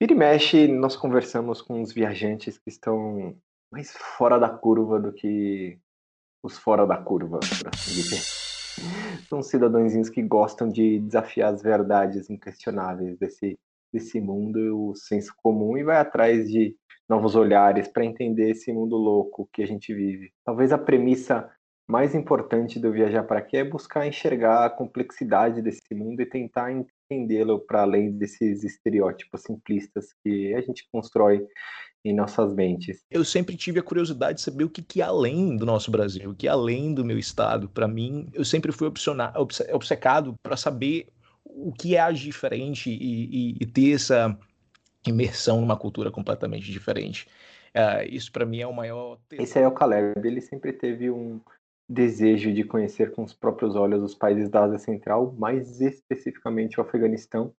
Vira e mexe, nós conversamos com os viajantes que estão mais fora da curva do que os fora da curva, por assim dizer. São cidadãozinhos que gostam de desafiar as verdades inquestionáveis desse, desse mundo o senso comum e vai atrás de novos olhares para entender esse mundo louco que a gente vive. Talvez a premissa mais importante do viajar para aqui é buscar enxergar a complexidade desse mundo e tentar entendê-lo para além desses estereótipos simplistas que a gente constrói em nossas mentes. Eu sempre tive a curiosidade de saber o que, que além do nosso Brasil, o que além do meu estado. Para mim, eu sempre fui obcecado para saber o que é agir diferente e, e, e, ter essa imersão numa cultura completamente diferente. Uh, isso para mim é o maior. Esse aí é o Caleb. Ele sempre teve um desejo de conhecer com os próprios olhos os países da Ásia Central, mais especificamente o Afeganistão.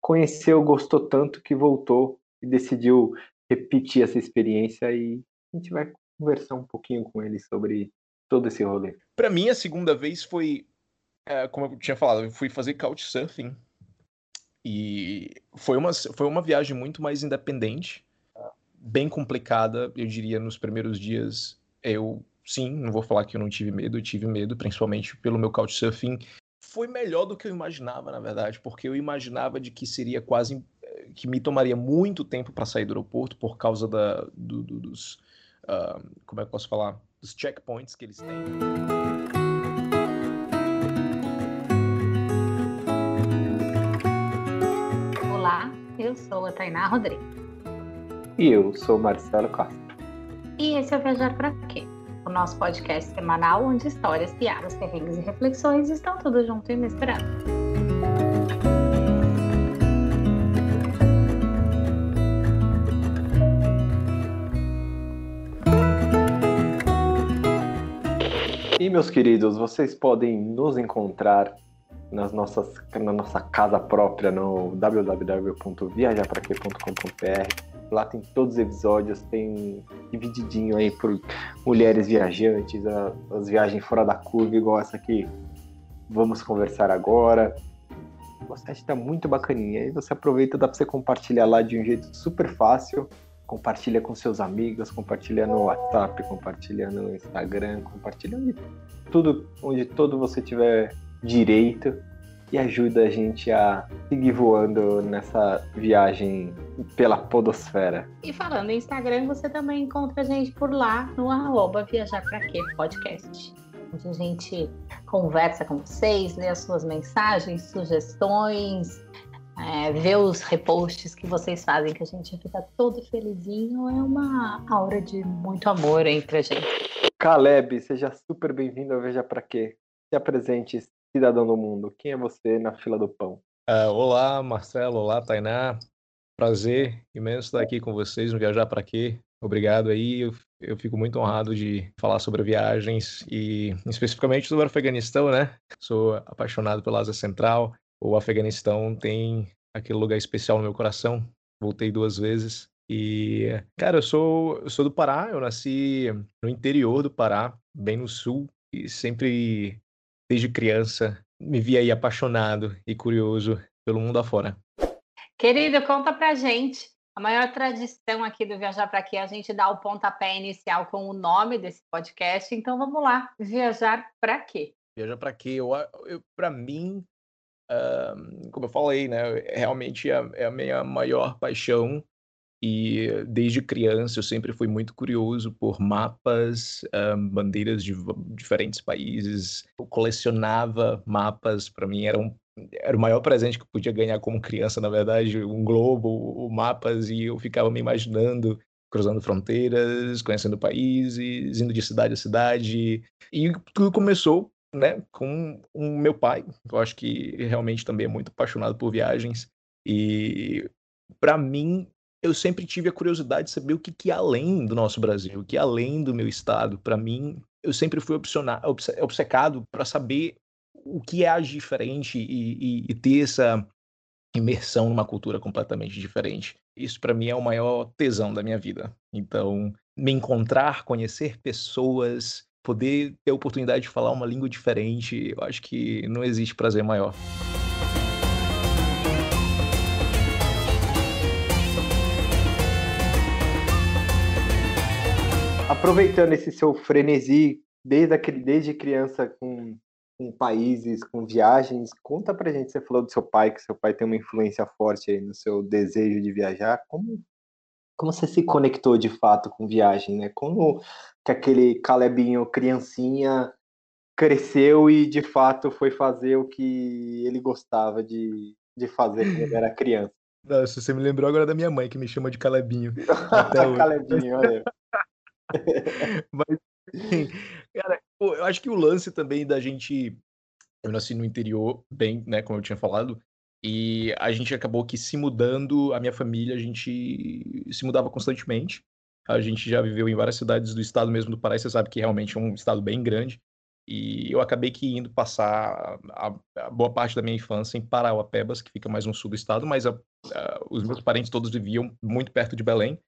Conheceu, gostou tanto que voltou e decidiu repetir essa experiência e a gente vai conversar um pouquinho com ele sobre todo esse rolê. Para mim, a segunda vez foi, é, como eu tinha falado, eu fui fazer couchsurfing e foi uma, foi uma viagem muito mais independente, bem complicada, eu diria, nos primeiros dias. Eu, sim, não vou falar que eu não tive medo, eu tive medo, principalmente pelo meu couchsurfing. Foi melhor do que eu imaginava, na verdade, porque eu imaginava de que seria quase que me tomaria muito tempo para sair do aeroporto por causa da, do, do, dos. Uh, como é que eu posso falar? Dos checkpoints que eles têm. Olá, eu sou a Tainá Rodrigues. E eu sou Marcelo Castro. E esse é o Viajar para Quê? O nosso podcast semanal onde histórias, piadas, perrengues e reflexões estão tudo junto e misturado. E meus queridos, vocês podem nos encontrar nas nossas, na nossa casa própria no www.viajarpraque.com.br. Lá tem todos os episódios, tem divididinho aí por mulheres viajantes, as viagens fora da curva, igual essa aqui. Vamos conversar agora. O site está muito bacaninha. Aí você aproveita, dá para você compartilhar lá de um jeito super fácil compartilha com seus amigos, compartilha no WhatsApp, compartilha no Instagram, compartilha onde tudo, onde todo você tiver direito e ajuda a gente a seguir voando nessa viagem pela podosfera. E falando em Instagram, você também encontra a gente por lá no arroba Viajar Pra Quê podcast. Onde a gente conversa com vocês, lê as suas mensagens, sugestões, é, ver os reposts que vocês fazem, que a gente fica todo felizinho, é uma aura de muito amor entre a gente. Caleb, seja super bem-vindo ao Veja Pra Quê. Se apresente, cidadão do mundo. Quem é você na fila do pão? Uh, olá, Marcelo. Olá, Tainá. Prazer imenso estar aqui com vocês no Viajar Pra Quê. Obrigado aí. Eu, eu, fico muito honrado de falar sobre viagens e especificamente sobre o Afeganistão, né? Sou apaixonado pela Ásia Central o Afeganistão tem aquele lugar especial no meu coração. Voltei duas vezes. E, cara, eu sou, eu sou do Pará, eu nasci no interior do Pará, bem no sul, e sempre, desde criança, me vi aí apaixonado e curioso pelo mundo afora. Querido, conta pra gente. A maior tradição aqui do Viajar para Quê é a gente dar o pontapé inicial com o nome desse podcast. Então vamos lá, Viajar para quê? Viajar para quê? Eu, eu, para mim, como eu falei, né, realmente é, é, a minha maior paixão e desde criança eu sempre fui muito curioso por mapas, bandeiras de diferentes países. Eu colecionava mapas, para mim era, um, era o maior presente que eu podia ganhar como criança, na verdade, um globo, mapas, e eu ficava me imaginando cruzando fronteiras, conhecendo países, indo de cidade a cidade. E tudo começou né, com o meu pai. Eu acho que realmente também é muito apaixonado por viagens. E para mim, eu sempre tive a curiosidade de saber o que, que é além do nosso Brasil, o que é além do meu estado. Para mim, eu sempre fui obcecado para saber o que é diferente e, e, e ter essa imersão numa cultura completamente diferente. Isso para mim é o maior tesão da minha vida. Então, me encontrar, conhecer pessoas, poder ter a oportunidade de falar uma língua diferente, eu acho que não existe prazer maior. Aproveitando esse seu frenesi desde, aquele, desde criança com, com países, com viagens, conta pra gente, você falou do seu pai, que seu pai tem uma influência forte aí no seu desejo de viajar, como, como você se conectou de fato com viagem, né? Como que aquele Calebinho criancinha cresceu e de fato foi fazer o que ele gostava de, de fazer quando ele era criança. Nossa, você me lembrou agora da minha mãe, que me chama de Calebinho. Calebinho, olha. Mas, assim, cara, eu acho que o lance também da gente. Eu nasci no interior, bem, né, como eu tinha falado, e a gente acabou que se mudando, a minha família, a gente se mudava constantemente. A gente já viveu em várias cidades do estado mesmo do Pará, você sabe que realmente é um estado bem grande. E eu acabei que indo passar a, a boa parte da minha infância em Parauapebas, que fica mais no sul do estado, mas a, a, os meus parentes todos viviam muito perto de Belém.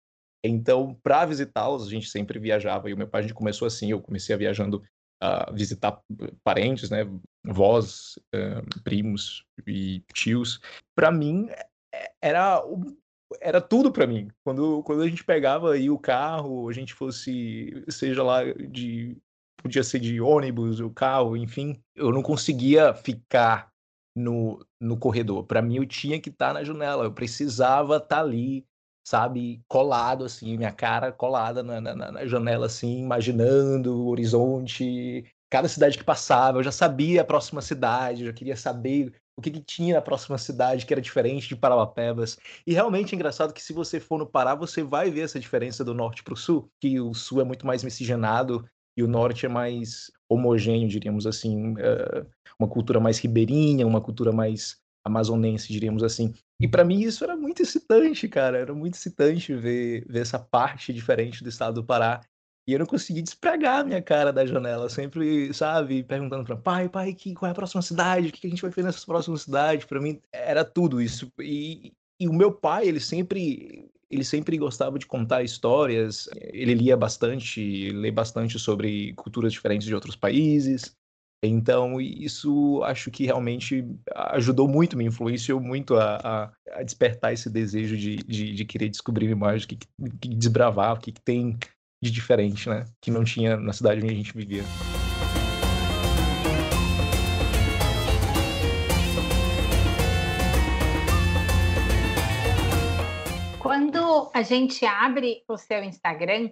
Então, para visitá-los, a gente sempre viajava. E o meu pai, a gente começou assim, eu comecei viajando a visitar parentes, né, vós, uh, primos e tios. Para mim, é, era era tudo para mim. Quando, quando a gente pegava aí o carro, a gente fosse, seja lá de podia ser de ônibus, o carro, enfim, eu não conseguia ficar no, no corredor. Para mim, eu tinha que estar tá na janela, eu precisava estar tá ali, sabe, colado, assim, minha cara colada na, na, na janela, assim, imaginando o horizonte, cada cidade que passava, eu já sabia a próxima cidade, eu já queria saber o que, que, tinha na próxima cidade que era diferente de Parauapebas. E realmente é engraçado que se você for no Pará, você vai ver essa diferença do norte para o sul, que o sul é muito mais miscigenado e o norte é mais homogêneo, diríamos assim, uh, uma cultura mais ribeirinha, uma cultura mais amazonense, diríamos assim. E para mim isso era muito excitante, cara, era muito excitante ver, ver essa parte diferente do estado do Pará. E eu não consegui despregar a minha cara da janela, sempre, sabe, perguntando para pai, pai, que, qual é a próxima cidade? O que a gente vai fazer nessa próxima cidade? Para mim era tudo isso. E, e o meu pai, ele sempre ele sempre gostava de contar histórias, ele lia bastante, lê bastante sobre culturas diferentes de outros países. Então, isso acho que realmente ajudou muito, me influenciou muito a, a, a despertar esse desejo de, de, de, querer descobrir mais, que, que desbravar, o que, que tem de diferente, né? Que não tinha na cidade onde a gente vivia. Quando a gente abre o seu Instagram,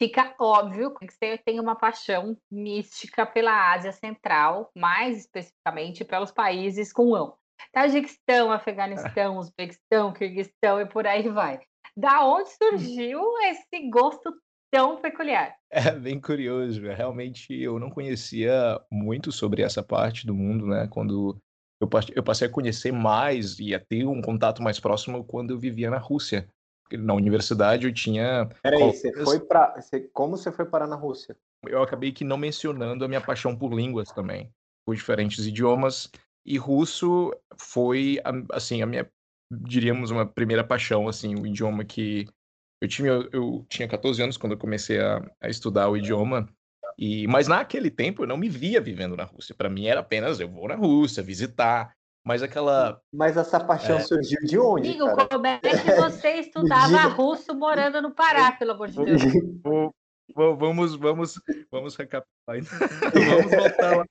fica óbvio que você tem uma paixão mística pela Ásia Central, mais especificamente pelos países com ão. Tajiquistão, Afeganistão, Uzbequistão, Kirguistão e por aí vai. Da onde surgiu esse gosto tão peculiar? É bem curioso, realmente eu não conhecia muito sobre essa parte do mundo, né? Quando eu passei a conhecer mais e a ter um contato mais próximo quando eu vivia na Rússia na universidade eu tinha. Peraí, você foi para. Como você foi parar na Rússia? Eu acabei que não mencionando a minha paixão por línguas também, por diferentes idiomas. E russo foi, assim, a minha, diríamos, uma primeira paixão, assim, o idioma que. Eu tinha, eu tinha 14 anos quando eu comecei a, a estudar o idioma. E, mas naquele tempo eu não me via vivendo na Rússia. Para mim era apenas eu vou na Rússia visitar. Mas aquela. Mas essa paixão é... surgiu de onde? Amigo, cara? como é que você estudava russo morando no Pará, pelo amor de Deus? vamos, vamos, vamos recapitular. Então. vamos voltar lá.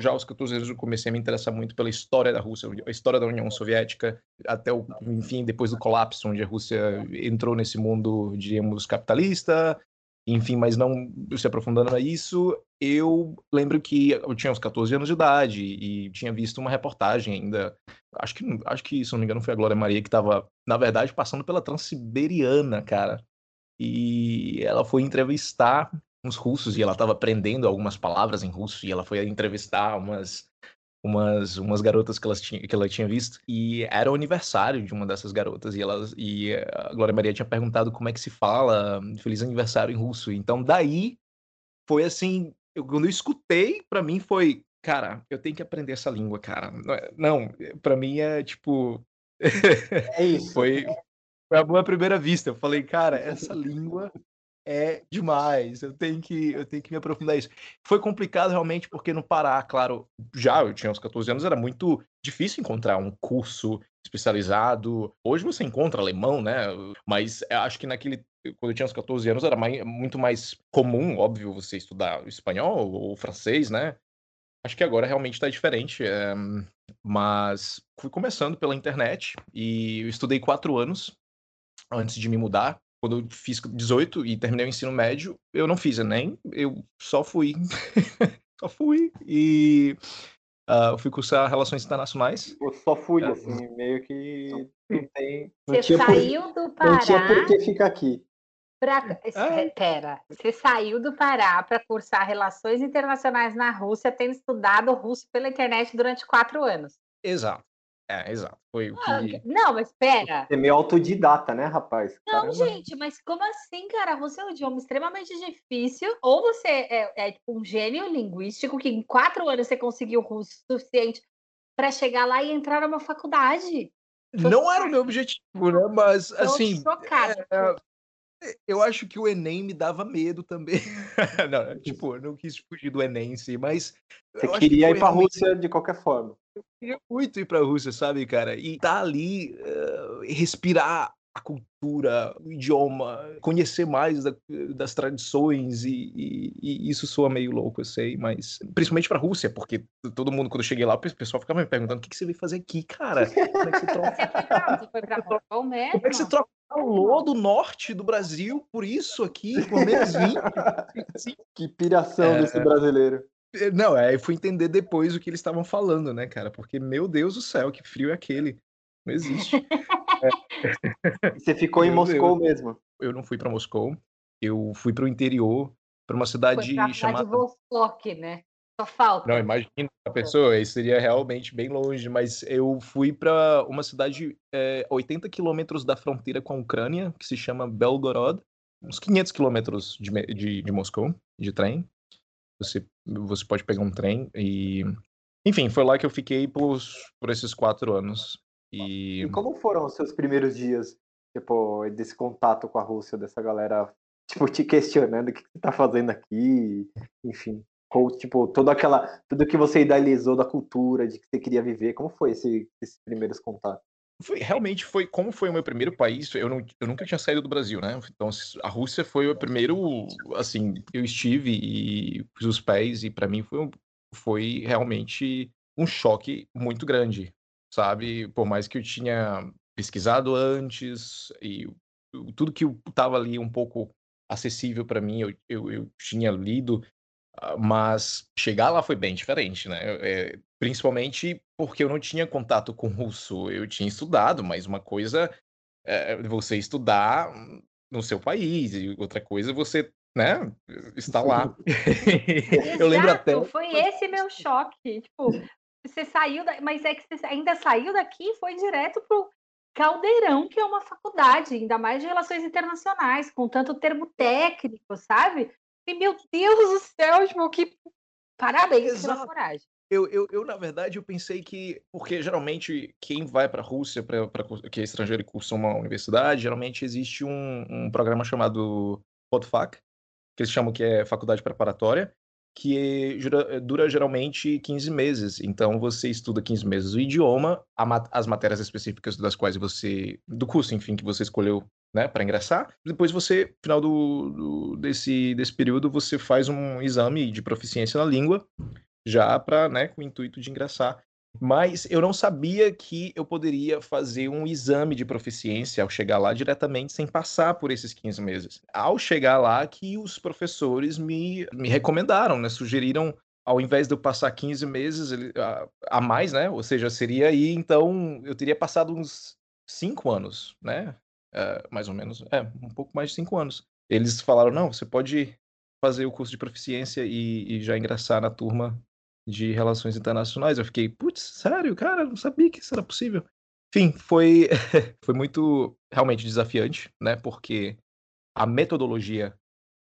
Já aos 14 anos eu comecei a me interessar muito pela história da Rússia, a história da União Soviética, até o, enfim, depois do colapso, onde a Rússia entrou nesse mundo, diríamos, capitalista, enfim, mas não se aprofundando a isso, eu lembro que eu tinha uns 14 anos de idade e tinha visto uma reportagem ainda, acho que, acho que se não me engano foi a Glória Maria que estava, na verdade, passando pela Transiberiana, cara. E ela foi entrevistar uns russos e ela estava aprendendo algumas palavras em russo e ela foi entrevistar umas umas, umas garotas que, elas tinha, que ela tinha visto, e era o aniversário de uma dessas garotas, e, elas, e a Glória Maria tinha perguntado como é que se fala Feliz Aniversário em russo. Então, daí, foi assim, eu, quando eu escutei, para mim foi, cara, eu tenho que aprender essa língua, cara. Não, é, para mim é tipo. É isso. foi, foi a boa primeira vista. Eu falei, cara, essa língua é demais. Eu tenho que eu tenho que me aprofundar isso. Foi complicado realmente porque no Pará, claro, já eu tinha uns 14 anos, era muito difícil encontrar um curso especializado. Hoje você encontra alemão, né? Mas acho que naquele quando eu tinha uns 14 anos, era mais, muito mais comum, óbvio, você estudar espanhol ou francês, né? Acho que agora realmente está diferente. É, mas fui começando pela internet e eu estudei quatro anos antes de me mudar. Quando eu fiz 18 e terminei o ensino médio, eu não fiz Enem, eu só fui. só fui. E uh, fui cursar Relações Internacionais. Eu só fui, uh, assim, meio que não tem. Não Você saiu por, do Pará. Não tinha por que ficar aqui. Pra, é. Pera, você saiu do Pará para cursar Relações Internacionais na Rússia, tendo estudado russo pela internet durante quatro anos. Exato. É, exato. Foi o que. Não, mas pera. É meio autodidata, né, rapaz? Não, Caramba. gente, mas como assim, cara? Rússia é um idioma extremamente difícil. Ou você é, é tipo, um gênio linguístico que em quatro anos você conseguiu russo suficiente para chegar lá e entrar numa faculdade. Tô não chocada. era o meu objetivo, né? Mas, Tô assim. Chocada. É, eu acho que o Enem me dava medo também. não, tipo, eu não quis fugir do Enem em si, mas. Você queria ir pra realmente... Rússia de qualquer forma. Eu queria muito ir pra Rússia, sabe, cara? E tá ali, uh, respirar a cultura, o idioma, conhecer mais da, das tradições e, e, e, isso soa meio louco, eu sei, mas principalmente para a Rússia, porque todo mundo quando eu cheguei lá, o pessoal ficava me perguntando o que, que você veio fazer aqui, cara? Como é que você troca? Você foi pra, você Como é que você troca o do norte do Brasil por isso aqui, por menos 20? que piração é... desse brasileiro. É, não, é, eu fui entender depois o que eles estavam falando, né, cara? Porque, meu Deus do céu, que frio é aquele. Não existe. É. Você ficou em Moscou mesmo? Eu não fui para Moscou. Eu fui para o interior, para uma cidade foi chamada. Vostok, né? Só falta. Não, imagina a pessoa, isso seria realmente bem longe, mas eu fui para uma cidade é, 80 quilômetros da fronteira com a Ucrânia, que se chama Belgorod, uns 500 quilômetros de, de, de Moscou, de trem. Você, você pode pegar um trem e. Enfim, foi lá que eu fiquei por, por esses quatro anos. E... e como foram os seus primeiros dias, tipo, desse contato com a Rússia, dessa galera, tipo, te questionando o que você tá fazendo aqui, enfim. Ou, tipo, toda aquela, tudo que você idealizou da cultura, de que você queria viver, como foi esse, esses primeiros contatos? Foi, realmente foi, como foi o meu primeiro país, eu, não, eu nunca tinha saído do Brasil, né? Então, a Rússia foi o primeiro, assim, eu estive e pus os pés, e para mim foi, foi realmente um choque muito grande, sabe? Por mais que eu tinha pesquisado antes e tudo que estava ali um pouco acessível para mim, eu, eu, eu, tinha lido, mas chegar lá foi bem diferente, né? É, principalmente porque eu não tinha contato com russo, eu tinha estudado, mas uma coisa é você estudar no seu país, e outra coisa é você né, está lá. eu lembro até. Foi esse meu choque. Tipo, você saiu, da... mas é que você ainda saiu daqui e foi direto pro Caldeirão, que é uma faculdade, ainda mais de relações internacionais, com tanto termo técnico, sabe? E meu Deus do céu, tipo, que parabéns pela coragem. Eu, eu, eu, na verdade, eu pensei que. Porque geralmente quem vai para a Rússia, pra, pra, que é estrangeiro e cursa uma universidade, geralmente existe um, um programa chamado PodFac, que eles chamam que é faculdade preparatória, que dura, dura, geralmente 15 meses. Então você estuda 15 meses o idioma, as matérias específicas das quais você. do curso, enfim, que você escolheu né, para ingressar. Depois você, no final do, do, desse, desse período, você faz um exame de proficiência na língua, já para, né, com o intuito de ingressar. Mas eu não sabia que eu poderia fazer um exame de proficiência ao chegar lá diretamente sem passar por esses 15 meses. Ao chegar lá, que os professores me, me recomendaram, né? Sugeriram, ao invés de eu passar 15 meses a, a mais, né? Ou seja, seria aí, então, eu teria passado uns 5 anos, né? É, mais ou menos, é, um pouco mais de 5 anos. Eles falaram, não, você pode fazer o curso de proficiência e, e já ingressar na turma de relações internacionais. Eu fiquei, putz, sério, cara, não sabia que isso era possível. Enfim, foi, foi muito realmente desafiante, né? Porque a metodologia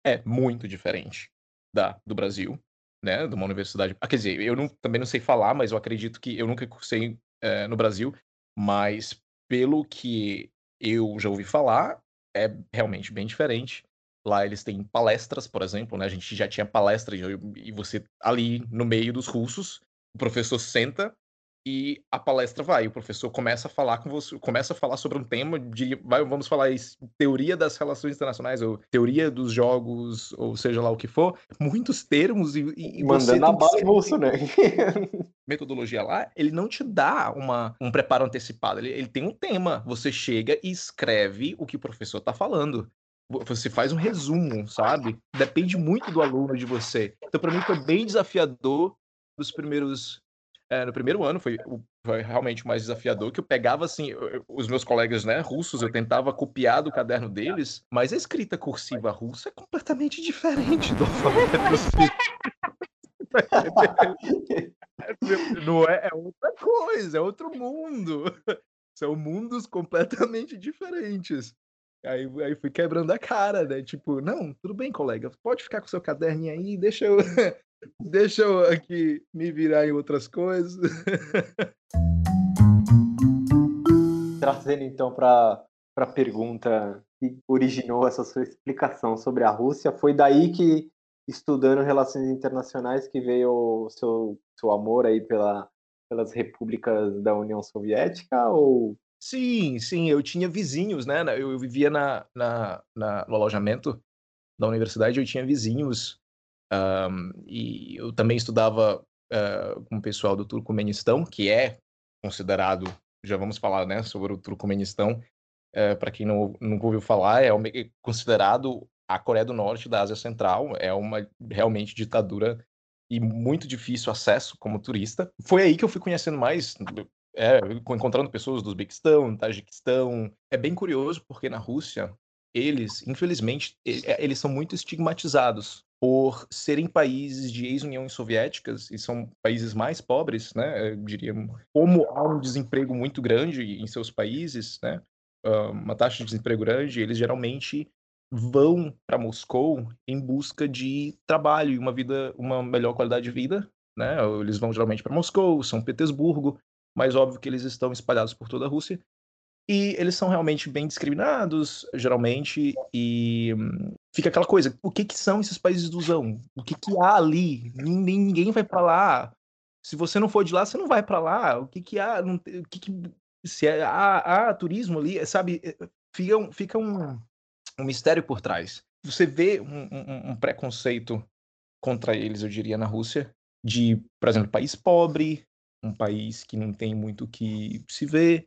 é muito diferente da do Brasil, né? De uma universidade. Ah, quer dizer, eu não, também não sei falar, mas eu acredito que eu nunca cursei é, no Brasil, mas pelo que eu já ouvi falar, é realmente bem diferente. Lá eles têm palestras, por exemplo, né? A gente já tinha palestra e você ali no meio dos russos, o professor senta e a palestra vai, o professor começa a falar com você, começa a falar sobre um tema de, vamos falar isso, teoria das relações internacionais, ou teoria dos jogos, ou seja lá o que for, muitos termos e, e Mandando a bala bolso, né? metodologia lá, ele não te dá uma, um preparo antecipado, ele, ele tem um tema, você chega e escreve o que o professor está falando você faz um resumo, sabe? Depende muito do aluno de você. Então, para mim, foi bem desafiador nos primeiros é, no primeiro ano foi, foi, realmente mais desafiador, que eu pegava, assim, eu, os meus colegas, né, russos, eu tentava copiar do caderno deles, mas a escrita cursiva russa é completamente diferente do alfabeto Não é, é outra coisa, é outro mundo. São mundos completamente diferentes. Aí, aí fui quebrando a cara, né? Tipo, não, tudo bem, colega, pode ficar com seu caderninho aí, deixa eu Deixa eu aqui me virar em outras coisas. Trazendo então para a pergunta que originou essa sua explicação sobre a Rússia, foi daí que, estudando relações internacionais, que veio o seu, seu amor aí pela, pelas repúblicas da União Soviética? Ou Sim, sim, eu tinha vizinhos, né? Eu vivia na, na, na, no alojamento da universidade, eu tinha vizinhos um, e eu também estudava uh, com o pessoal do Turcomenistão, que é considerado, já vamos falar né, sobre o Turcomenistão, uh, para quem não, nunca ouviu falar, é considerado a Coreia do Norte da Ásia Central, é uma realmente ditadura e muito difícil acesso como turista. Foi aí que eu fui conhecendo mais, é, encontrando pessoas do Uzbequistão, Tajiquistão. É bem curioso porque na Rússia, eles, infelizmente, eles são muito estigmatizados por serem países de ex-Uniões Soviéticas e são países mais pobres, né? Diria, como há um desemprego muito grande em seus países, né? Uma taxa de desemprego grande, eles geralmente vão para Moscou em busca de trabalho e uma vida, uma melhor qualidade de vida, né? Eles vão geralmente para Moscou, São Petersburgo, mas óbvio que eles estão espalhados por toda a Rússia. E eles são realmente bem discriminados, geralmente, e hum, fica aquela coisa, o que que são esses países do Zão? O que que há ali? Ninguém, ninguém vai para lá. Se você não for de lá, você não vai para lá. O que que há? Não, o que que se é, há, há turismo ali, sabe? Eh, fica, um, fica um, um mistério por trás. Você vê um, um, um preconceito contra eles, eu diria, na Rússia, de, por exemplo, país pobre, um país que não tem muito o que se vê,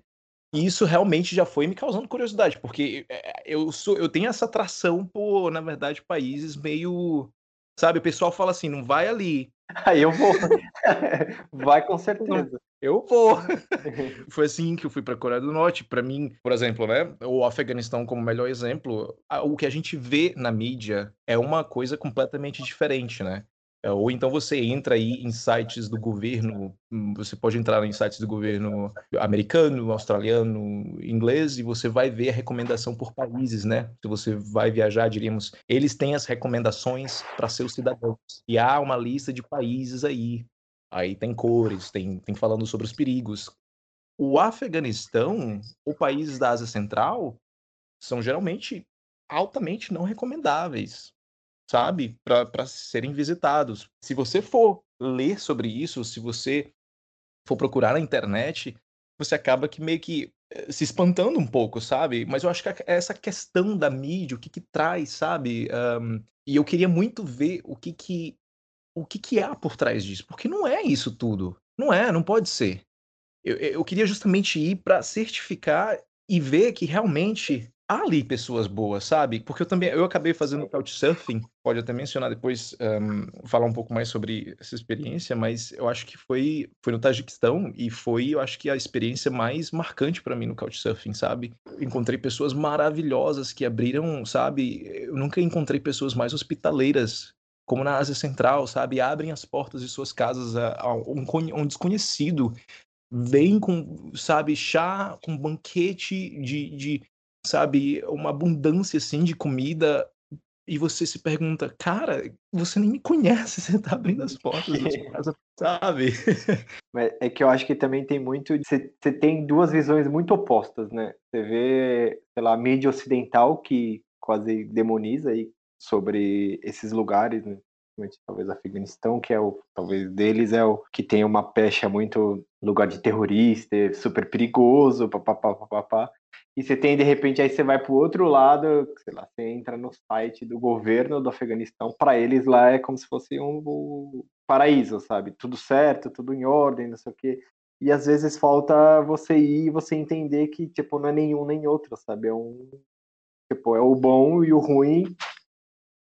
e isso realmente já foi me causando curiosidade, porque eh, eu sou, eu tenho essa atração por, na verdade, países meio. Sabe, o pessoal fala assim, não vai ali. Aí eu vou. vai com certeza. Eu vou. Foi assim que eu fui para a Coreia do Norte. Para mim, por exemplo, né, o Afeganistão como melhor exemplo, o que a gente vê na mídia é uma coisa completamente diferente, né? É, ou então você entra aí em sites do governo, hum, você pode entrar em sites do governo americano, australiano, inglês, e você vai ver a recomendação por países, né? Se você vai viajar, diríamos, eles têm as recomendações para seus cidadãos. E há uma lista de países aí. Aí tem cores, tem, tem falando sobre os perigos. O Afeganistão, ou países da Ásia Central, são geralmente altamente não recomendáveis sabe? Para serem visitados. Se você for ler sobre isso, se você for procurar na internet, você acaba que meio que eh, se espantando um pouco, sabe? Mas eu acho que essa questão da mídia, o que que traz, sabe? Um, e eu queria muito ver o que que o que que há por trás disso, porque não é isso tudo. Não é, não pode ser. Eu, eu queria justamente ir para certificar e ver que realmente há ali pessoas boas, sabe? Porque eu também eu acabei fazendo couchsurfing, pode até mencionar depois, um, falar um pouco mais sobre essa experiência, mas eu acho que foi foi no Tajiquistão e foi, eu acho que a experiência mais marcante para mim no couchsurfing, sabe? encontrei pessoas maravilhosas que abriram, sabe? Eu nunca encontrei pessoas mais hospitaleiras como na Ásia Central, sabe? Abrem as portas de suas casas a, a um, um desconhecido vem com, sabe, chá, com banquete de, de, sabe, uma abundância assim de comida e você se pergunta, cara, você nem me conhece, você tá abrindo as portas da sua casa, sabe? Mas é que eu acho que também tem muito. Você, tem duas visões muito opostas, né? Você vê, sei lá, a mídia ocidental que quase demoniza aí sobre esses lugares, né? talvez Afeganistão, que é o talvez deles é o que tem uma pecha muito lugar de terrorista, é super perigoso, papapá, papapá. E você tem de repente aí você vai para o outro lado, sei lá, você entra no site do governo do Afeganistão, para eles lá é como se fosse um paraíso, sabe? Tudo certo, tudo em ordem, não sei o quê. E às vezes falta você ir e você entender que tipo não é nenhum nem outro, sabe? É um tipo é o bom e o ruim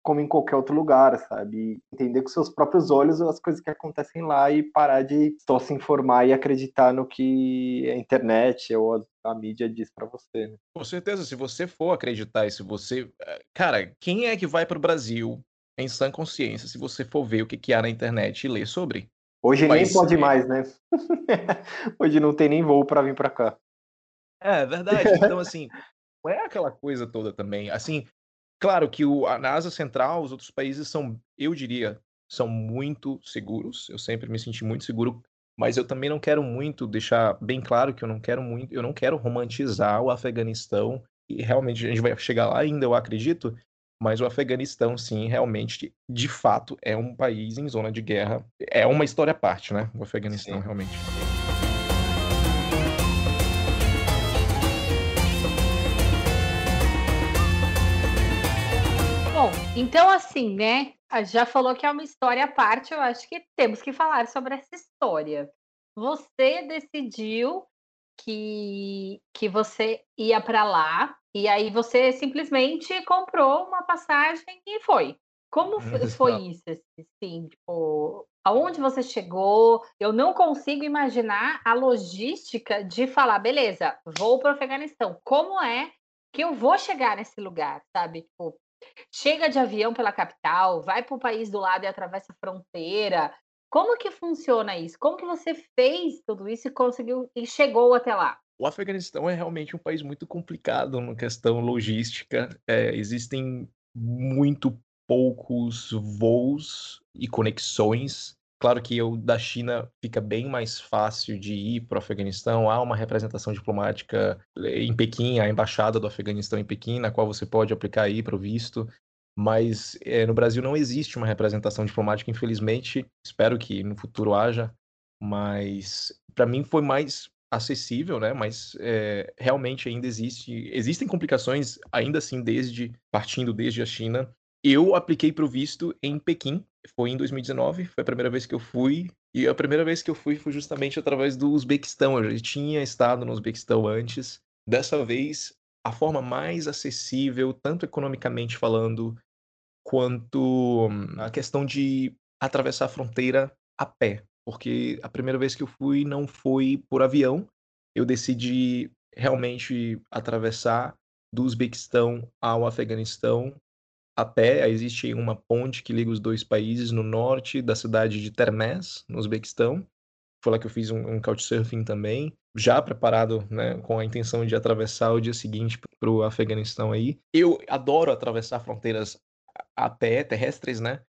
como em qualquer outro lugar, sabe? Entender com seus próprios olhos as coisas que acontecem lá e parar de só se informar e acreditar no que a internet ou a, a mídia diz para você. Né? Com certeza, se você for acreditar e se você. Eh, cara, quem é que vai para o Brasil em sã consciência se você for ver o que, que há na internet e ler sobre? Hoje nem pode mais, né? Hoje não tem nem voo para vir para cá. É, verdade. Então, assim, não é aquela coisa toda também. Assim, Claro que o, a NASA Central, os outros países são, eu diria, são muito seguros. Eu sempre me senti muito seguro, mas eu também não quero muito deixar bem claro que eu não quero muito, eu não quero romantizar o Afeganistão. E realmente a gente vai chegar lá ainda, eu acredito. Mas o Afeganistão, sim, realmente, de fato, é um país em zona de guerra. É uma história à parte, né? O Afeganistão, sim. realmente. Então, assim, né? Já falou que é uma história à parte, eu acho que temos que falar sobre essa história. Você decidiu que, que você ia para lá, e aí você simplesmente comprou uma passagem e foi. Como foi isso? Assim, tipo, aonde você chegou? Eu não consigo imaginar a logística de falar, beleza, vou para o Afeganistão. Como é que eu vou chegar nesse lugar, sabe? Tipo, chega de avião pela capital, vai para o país do lado e atravessa a fronteira. Como que funciona isso? Como que você fez tudo isso e conseguiu e chegou até lá? O Afeganistão é realmente um país muito complicado na questão logística. É, existem muito poucos voos e conexões Claro que o da China fica bem mais fácil de ir para o Afeganistão. Há uma representação diplomática em Pequim, a embaixada do Afeganistão em Pequim, na qual você pode aplicar aí para o visto. Mas é, no Brasil não existe uma representação diplomática, infelizmente. Espero que no futuro haja. Mas para mim foi mais acessível, né? Mas é, realmente ainda existe, existem complicações ainda assim desde partindo desde a China eu apliquei para o visto em Pequim, foi em 2019, foi a primeira vez que eu fui, e a primeira vez que eu fui foi justamente através do Uzbequistão. Eu já tinha estado no Uzbequistão antes. Dessa vez, a forma mais acessível, tanto economicamente falando, quanto hum, a questão de atravessar a fronteira a pé. Porque a primeira vez que eu fui não foi por avião, eu decidi realmente atravessar do Uzbequistão ao Afeganistão a pé. Existe uma ponte que liga os dois países no norte da cidade de Termez, no Uzbequistão. Foi lá que eu fiz um, um couchsurfing também, já preparado né, com a intenção de atravessar o dia seguinte para o Afeganistão aí. Eu adoro atravessar fronteiras a pé, terrestres, né?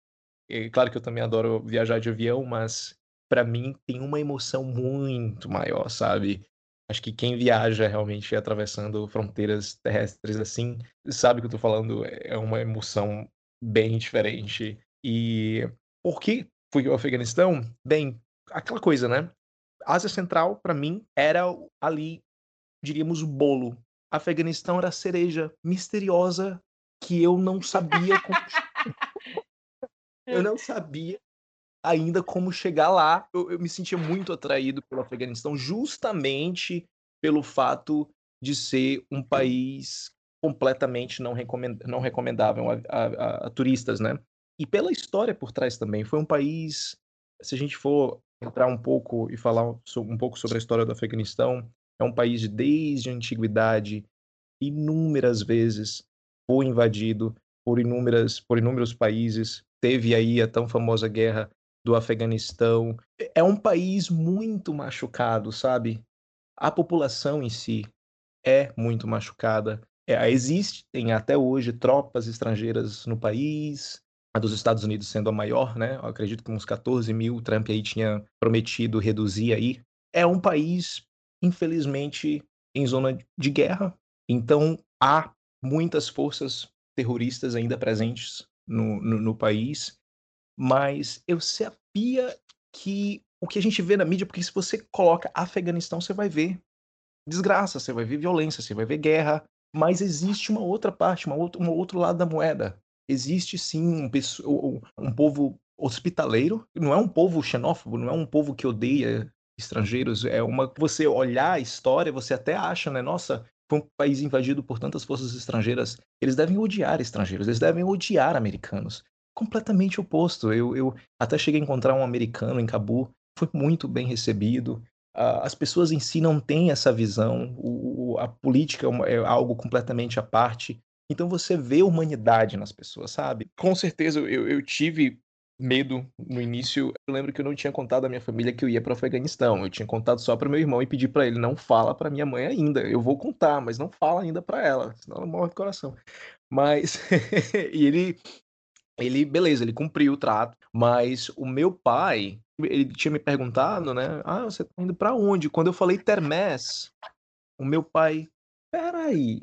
E, claro que eu também adoro viajar de avião, mas para mim tem uma emoção muito maior, sabe? Acho que quem viaja realmente atravessando fronteiras terrestres assim, sabe que eu tô falando, é uma emoção bem diferente. E por que fui ao Afeganistão? Bem, aquela coisa, né? Ásia Central, para mim, era ali, diríamos, o bolo. Afeganistão era a cereja misteriosa que eu não sabia como... eu não sabia ainda como chegar lá. Eu, eu me sentia muito atraído pelo Afeganistão, justamente pelo fato de ser um país completamente não, recomend, não recomendável a, a, a, turistas, né? E pela história por trás também. Foi um país, se a gente for entrar um pouco e falar um pouco sobre a história do Afeganistão, é um país desde a antiguidade, inúmeras vezes foi invadido por inúmeras por inúmeros países. Teve aí a tão famosa guerra do Afeganistão. É um país muito machucado, sabe? A população em si é muito machucada. É, existem até hoje tropas estrangeiras no país, a dos Estados Unidos sendo a maior, né? Eu acredito que uns 14 mil Trump aí tinha prometido reduzir aí. É um país, infelizmente, em zona de guerra. Então há muitas forças terroristas ainda presentes no, no, no país mas eu sabia que o que a gente vê na mídia, porque se você coloca Afeganistão, você vai ver desgraça, você vai ver violência, você vai ver guerra, mas existe uma outra parte, uma um outro lado da moeda. Existe sim um, um, um povo hospitaleiro, não é um povo xenófobo, não é um povo que odeia estrangeiros, é uma você olhar a história, você até acha, né, nossa, foi um país invadido por tantas forças estrangeiras, eles devem odiar estrangeiros, eles devem odiar americanos. Completamente oposto. Eu, eu até cheguei a encontrar um americano em Cabu, foi muito bem recebido. As pessoas em si não têm essa visão, o, a política é, é algo completamente à parte. Então você vê humanidade nas pessoas, sabe? Com certeza eu, eu tive medo no início. Eu lembro que eu não tinha contado à minha família que eu ia para o Afeganistão. Eu tinha contado só para meu irmão e pedi para ele não fala para minha mãe ainda. Eu vou contar, mas não fala ainda para ela, senão ela morre de coração. Mas e ele ele, beleza, ele cumpriu o trato, mas o meu pai, ele tinha me perguntado, né? Ah, você tá indo para onde? Quando eu falei Termés, o meu pai, peraí,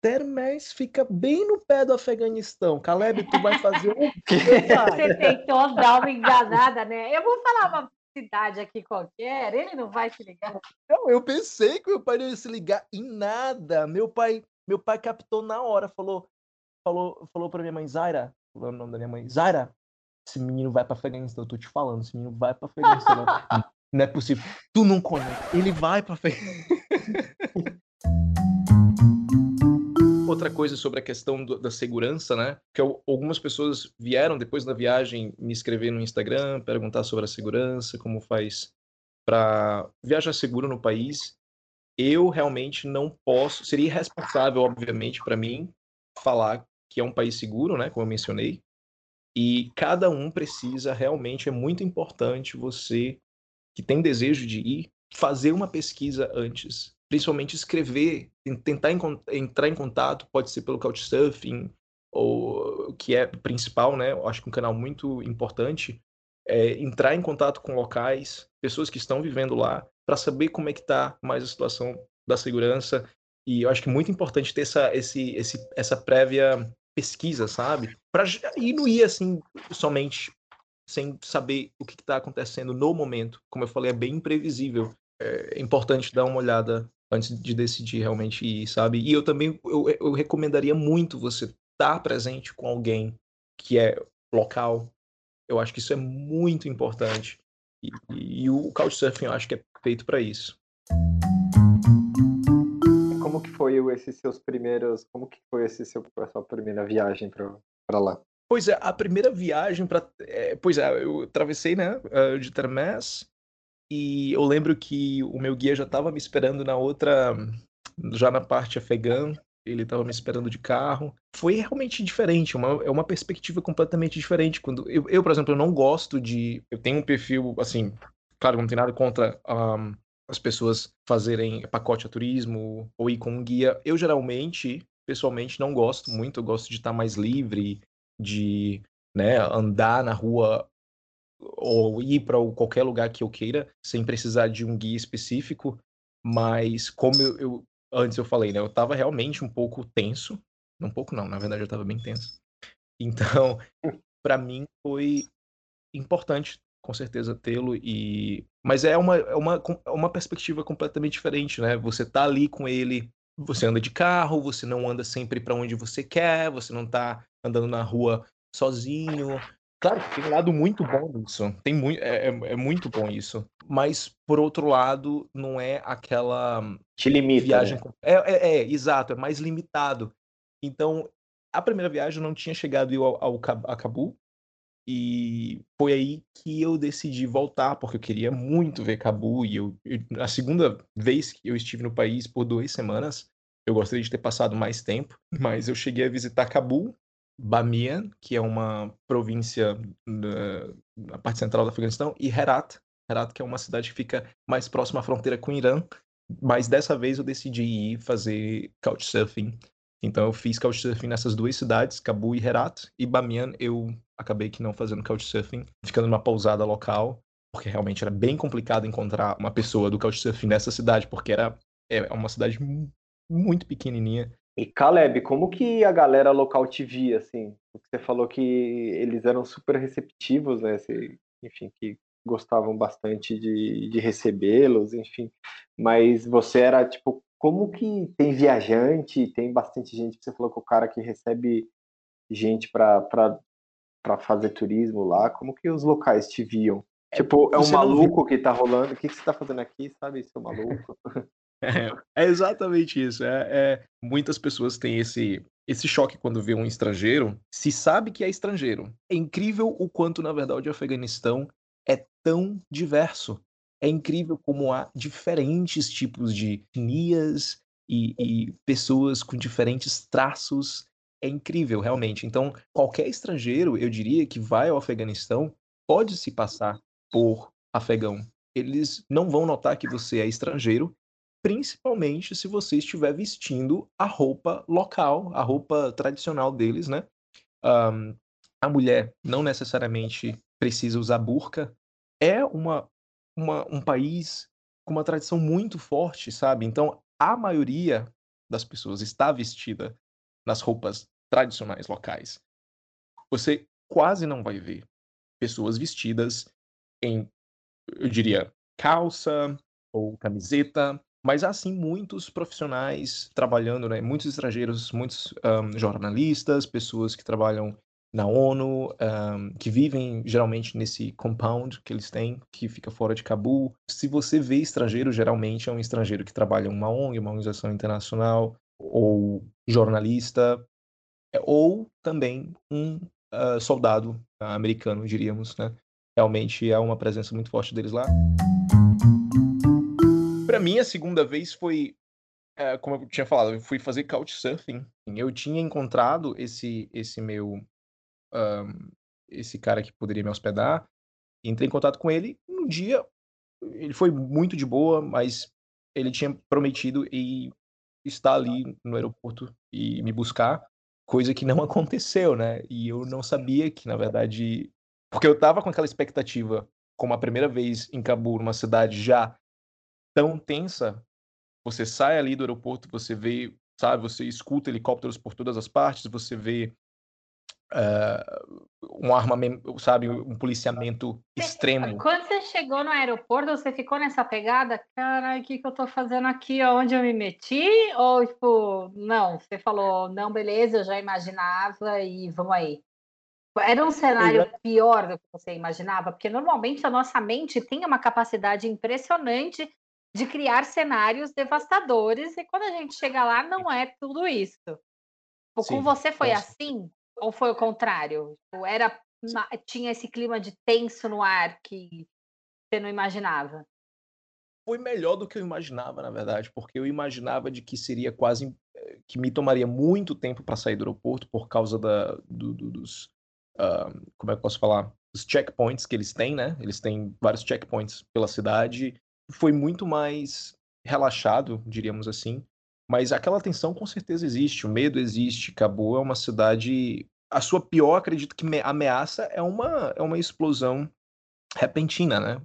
Termés fica bem no pé do Afeganistão. Caleb, tu vai fazer o quê? Você tentou dar uma enganada, né? Eu vou falar uma cidade aqui qualquer, ele não vai se ligar. Não, eu pensei que meu pai não ia se ligar em nada. Meu pai, meu pai captou na hora, falou, falou, falou para minha mãe Zaira, o nome da minha mãe, Zaira, esse menino vai para Afeganistão, eu tô te falando, esse menino vai para Afeganistão. não é possível. Tu não conhece. Ele vai para Afeganistão. outra coisa sobre a questão do, da segurança, né? Que algumas pessoas vieram depois da viagem me escrever no Instagram, perguntar sobre a segurança, como faz para viajar seguro no país. Eu realmente não posso, seria irresponsável, obviamente, para mim falar que é um país seguro, né? Como eu mencionei. E cada um precisa realmente, é muito importante você que tem desejo de ir, fazer uma pesquisa antes principalmente escrever, tentar entrar em contato, pode ser pelo Couchsurfing, ou que é principal, né? Eu acho que um canal muito importante é entrar em contato com locais, pessoas que estão vivendo lá, para saber como é que está mais a situação da segurança. E eu acho que é muito importante ter essa, esse, esse, essa prévia pesquisa, sabe? Para ir não ir assim somente sem saber o que está acontecendo no momento. Como eu falei, é bem imprevisível. É importante dar uma olhada antes de decidir realmente ir, sabe? E eu também eu, eu recomendaria muito você estar presente com alguém que é local. Eu acho que isso é muito importante. E, e o Couchsurfing eu acho que é feito para isso. Esses seus primeiros, como que foi esse seu a sua primeira viagem para lá? Pois é, a primeira viagem para, é, pois é, eu atravessei, né, de Termés e eu lembro que o meu guia já estava me esperando na outra, já na parte afegã, ele estava me esperando de carro. Foi realmente diferente, uma, é uma perspectiva completamente diferente. Quando eu, eu, por exemplo, eu não gosto de. Eu tenho um perfil, assim, claro, não tem nada contra um, as pessoas fazerem pacote a turismo ou ir com um guia. Eu geralmente, pessoalmente, não gosto muito. Eu gosto de estar mais livre, de né, andar na rua ou ir para qualquer lugar que eu queira, sem precisar de um guia específico. Mas como eu, eu antes eu falei, né, eu estava realmente um pouco tenso, um pouco não, na verdade eu estava bem tenso. Então, para mim foi importante, com certeza tê-lo e mas é uma, é uma é uma perspectiva completamente diferente, né? Você tá ali com ele, você anda de carro, você não anda sempre para onde você quer, você não tá andando na rua sozinho, Claro, tem um lado muito bom nisso. Tem muito, é, é, é, muito bom isso. Mas, por outro lado, não é aquela. Te limita. Viagem. Né? É, é, é, exato, é mais limitado. Então, a primeira viagem não tinha chegado ao, ao, a Cabu. E foi aí que eu decidi voltar, porque eu queria muito ver Cabu. E eu, eu, a segunda vez que eu estive no país por duas semanas, eu gostaria de ter passado mais tempo, mas eu cheguei a visitar Cabu Bamiyan, que é uma província na, na, parte central do Afeganistão, e Herat, Herat, que é uma cidade que fica mais próxima à fronteira com o Irã. Mas dessa vez eu decidi ir fazer couchsurfing. Então eu fiz couchsurfing nessas duas cidades, Cabu e Herat, e Bamiyan eu acabei que não fazendo couchsurfing, ficando numa pousada local, porque realmente era bem complicado encontrar uma pessoa do couchsurfing nessa cidade, porque era é uma cidade muito pequenininha E Caleb, como que a galera local te via, assim? Você falou que eles eram super receptivos, né? Você, enfim, que gostavam bastante de, de recebê-los, enfim. Mas você era, tipo, como que tem viajante, tem bastante gente, você falou que o cara que recebe gente para fazer turismo lá, como que os locais te viam? É, tipo, é um maluco que tá rolando, o que, que você tá fazendo aqui, sabe, seu maluco? É, é exatamente isso. É, é, muitas pessoas têm esse, esse choque quando vê um estrangeiro, se sabe que é estrangeiro. É incrível o quanto, na verdade, o Afeganistão é tão diverso. É incrível como há diferentes tipos de etnias e, e pessoas com diferentes traços. É incrível, realmente. Então, qualquer estrangeiro, eu diria, que vai ao Afeganistão, pode se passar por afegão. Eles não vão notar que você é estrangeiro principalmente se você estiver vestindo a roupa local, a roupa tradicional deles, né? Um, a mulher não necessariamente precisa usar burca. É uma, uma, um país com uma tradição muito forte, sabe? Então, a maioria das pessoas está vestida nas roupas tradicionais locais. Você quase não vai ver pessoas vestidas em, eu diria, calça ou camiseta mas há sim muitos profissionais trabalhando, né? Muitos estrangeiros, muitos um, jornalistas, pessoas que trabalham na ONU, um, que vivem geralmente nesse compound que eles têm, que fica fora de Cabul. Se você vê estrangeiro, geralmente é um estrangeiro que trabalha em uma ONG, uma organização internacional, ou jornalista, é, ou também um uh, soldado uh, americano, diríamos, né? Realmente é uma presença muito forte deles lá. Para mim, a segunda vez foi, é, como eu tinha falado, eu fui fazer couchsurfing. Eu tinha encontrado esse, esse meu, um, esse cara que poderia me hospedar. Entrei em contato com ele. Um dia, ele foi muito de boa, mas ele tinha prometido e estar ali no aeroporto e me buscar, coisa que não aconteceu, né? E eu não sabia que, na verdade, porque eu tava com aquela expectativa, como a primeira vez em Cabul, uma cidade já tão tensa, você sai ali do aeroporto, você vê, sabe, você escuta helicópteros por todas as partes, você vê uh, um armamento, sabe, um policiamento extremo. Quando você chegou no aeroporto, você ficou nessa pegada, cara, o que, que eu tô fazendo aqui? Onde eu me meti? Ou, tipo, não, você falou, não, beleza, eu já imaginava e vamos aí. Era um cenário pior do que você imaginava, porque normalmente a nossa mente tem uma capacidade impressionante de criar cenários devastadores, e quando a gente chega lá, não é tudo isso. Com Sim, você foi assim? Ou foi o contrário? Era, tinha esse clima de tenso no ar que você não imaginava? Foi melhor do que eu imaginava, na verdade, porque eu imaginava de que seria quase eh, que me tomaria muito tempo para sair do aeroporto por causa da, do, do, dos uh, como é que eu posso falar? Os checkpoints que eles têm, né? Eles têm vários checkpoints pela cidade foi muito mais relaxado, diríamos assim. Mas aquela tensão com certeza existe, o medo existe. Cabo é uma cidade. A sua pior, acredito que ameaça é uma, é uma explosão repentina, né?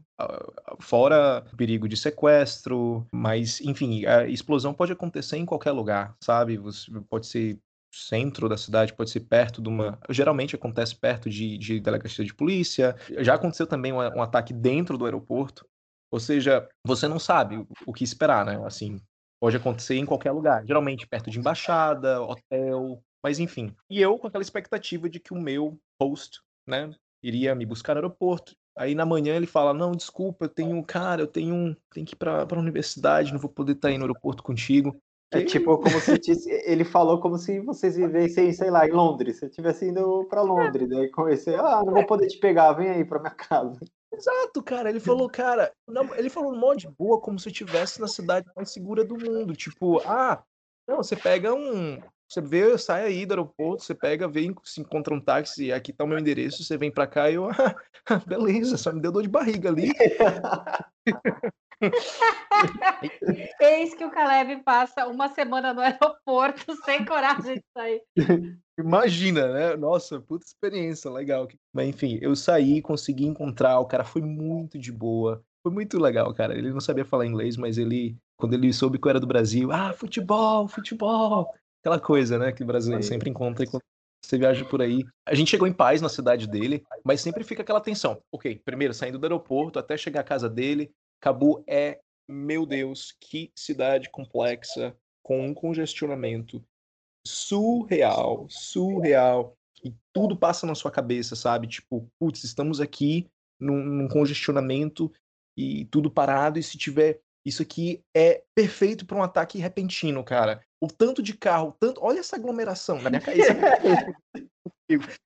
Fora o perigo de sequestro, mas, enfim, a explosão pode acontecer em qualquer lugar, sabe? Você pode ser centro da cidade, pode ser perto de uma. Geralmente acontece perto de, de delegacia de polícia. Já aconteceu também um, um ataque dentro do aeroporto. Ou seja, você não sabe o que esperar, né? Assim, pode acontecer em qualquer lugar. Geralmente perto de embaixada, hotel, mas enfim. E eu com aquela expectativa de que o meu host, né, iria me buscar no aeroporto. Aí na manhã ele fala: "Não, desculpa, eu tenho, cara, eu tenho, um, tenho que ir para a universidade, não vou poder estar aí no aeroporto contigo". É tipo como se ele falou como se vocês vivessem, sei lá, em Londres. Se eu tivesse indo para Londres, daí comecei, ah, não vou poder te pegar, vem aí para minha casa. Exato, cara. Ele falou, cara, não, ele falou um monte de boa, como se estivesse na cidade mais segura do mundo. Tipo, ah, não, você pega um. Você vê, sai aí do aeroporto, você pega, vem, se encontra um táxi, aqui tá o meu endereço, você vem pra cá e eu, ah, beleza, só me deu dor de barriga ali. Eis que o Caleb passa uma semana no aeroporto sem coragem de sair. Imagina, né? Nossa, puta experiência, legal. Mas enfim, eu saí, consegui encontrar, o cara foi muito de boa. Foi muito legal, cara. Ele não sabia falar inglês, mas ele, quando ele soube que eu era do Brasil, ah, futebol, futebol. aquela coisa, né, que o brasileiro sempre encontra quando você viaja por aí. A gente chegou em paz na cidade dele, mas sempre fica aquela tensão. Ok, primeiro, saindo do aeroporto até chegar à casa dele, Cabu é, meu Deus, que cidade complexa, com um congestionamento surreal, surreal. E tudo passa na sua cabeça, sabe? Tipo, putz, estamos aqui num, num congestionamento e tudo parado, e se tiver. Isso aqui é perfeito para um ataque repentino, cara. O tanto de carro, tanto. Olha essa aglomeração na minha cabeça.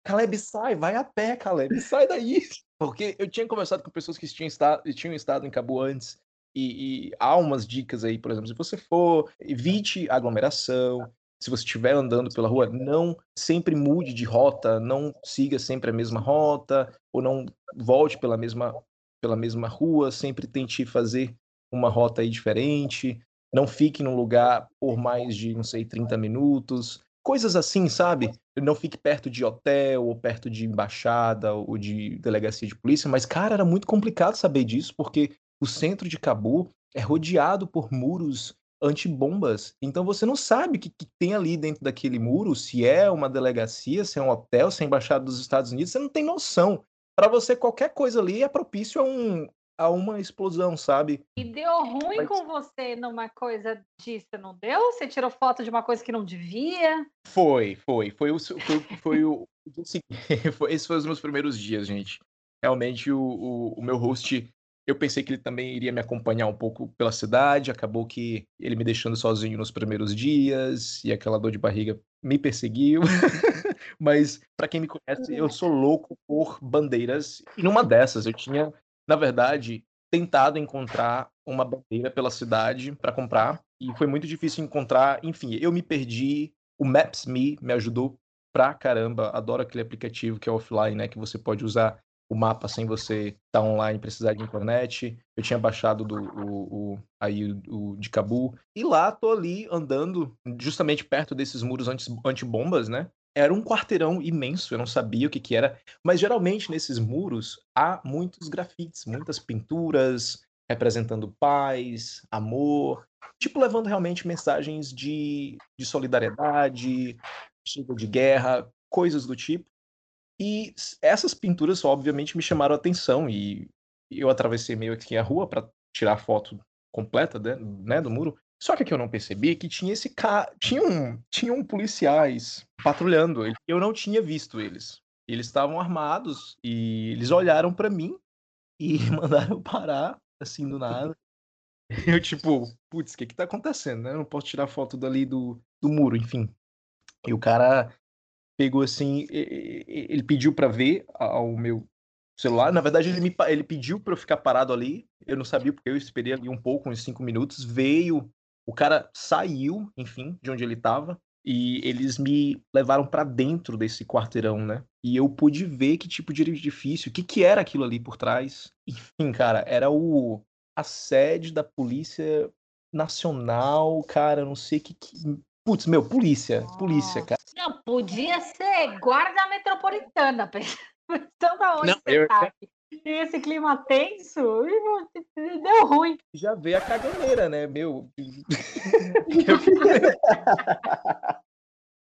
Caleb, sai, vai a pé, Caleb, sai daí. Porque eu tinha conversado com pessoas que tinham estado, tinham estado em Cabo antes. E, e há umas dicas aí, por exemplo, se você for, evite aglomeração, se você estiver andando pela rua, não sempre mude de rota, não siga sempre a mesma rota, ou não volte pela mesma, pela mesma rua, sempre tente fazer uma rota aí diferente, não fique num lugar por mais de, não sei, 30 minutos, coisas assim, sabe? Não fique perto de hotel, ou perto de embaixada, ou de delegacia de polícia, mas, cara, era muito complicado saber disso, porque o centro de Cabu é rodeado por muros antibombas. Então você não sabe o que, que, tem ali dentro daquele muro, se é uma delegacia, se é um hotel, se é a embaixada dos Estados Unidos, você não tem noção. Para você, qualquer coisa ali é propício a, um, a uma explosão, sabe? E deu ruim Mas... com você numa coisa disso, não deu? Você tirou foto de uma coisa que não devia? Foi, foi. Foi o. Foi, foi o foi, esses foram os meus primeiros dias, gente. Realmente, o, o, o meu host eu pensei que ele também iria me acompanhar um pouco pela cidade, acabou que ele me deixando sozinho nos primeiros dias e aquela dor de barriga me perseguiu. Mas para quem me conhece, eu sou louco por bandeiras. E numa dessas eu tinha, na verdade, tentado encontrar uma bandeira pela cidade para comprar e foi muito difícil encontrar. Enfim, eu me perdi. O Maps.me me ajudou pra caramba. Adoro aquele aplicativo que é offline, né, que você pode usar o mapa sem você estar tá online, precisar de internet. Eu tinha baixado do, o, o aí o, o, de Cabu. E lá tô ali andando, justamente perto desses muros anti-bombas, né? Era um quarteirão imenso, eu não sabia o que, que era. Mas geralmente nesses muros há muitos grafites, muitas pinturas representando paz, amor, tipo levando realmente mensagens de, de solidariedade, de guerra, coisas do tipo. E essas pinturas, obviamente, me chamaram a atenção e eu atravessei meio aqui a rua para tirar a foto completa né, né, do muro. Só que aqui eu não percebi que tinha esse cara. Tinham, tinham policiais patrulhando. Eu não tinha visto eles. Eles estavam armados e eles olharam para mim e mandaram parar, assim, do nada. Eu, tipo, putz, o que que tá acontecendo, né? Eu não posso tirar foto dali do, do muro, enfim. E o cara pegou assim, ele pediu para ver ao meu celular. Na verdade, ele, me, ele pediu para eu ficar parado ali. Eu não sabia porque eu esperei ali um pouco, uns cinco minutos. Veio, o cara saiu, enfim, de onde ele estava. E eles me levaram para dentro desse quarteirão, né? E eu pude ver que tipo de edifício, o que, que era aquilo ali por trás. Enfim, cara, era o a sede da Polícia Nacional, cara, não sei que, que Putz, meu, polícia, polícia, cara. Não, podia ser guarda metropolitana, pensando aonde não, você eu... tá. Esse clima tenso, deu ruim. Já veio a caganeira, né, meu?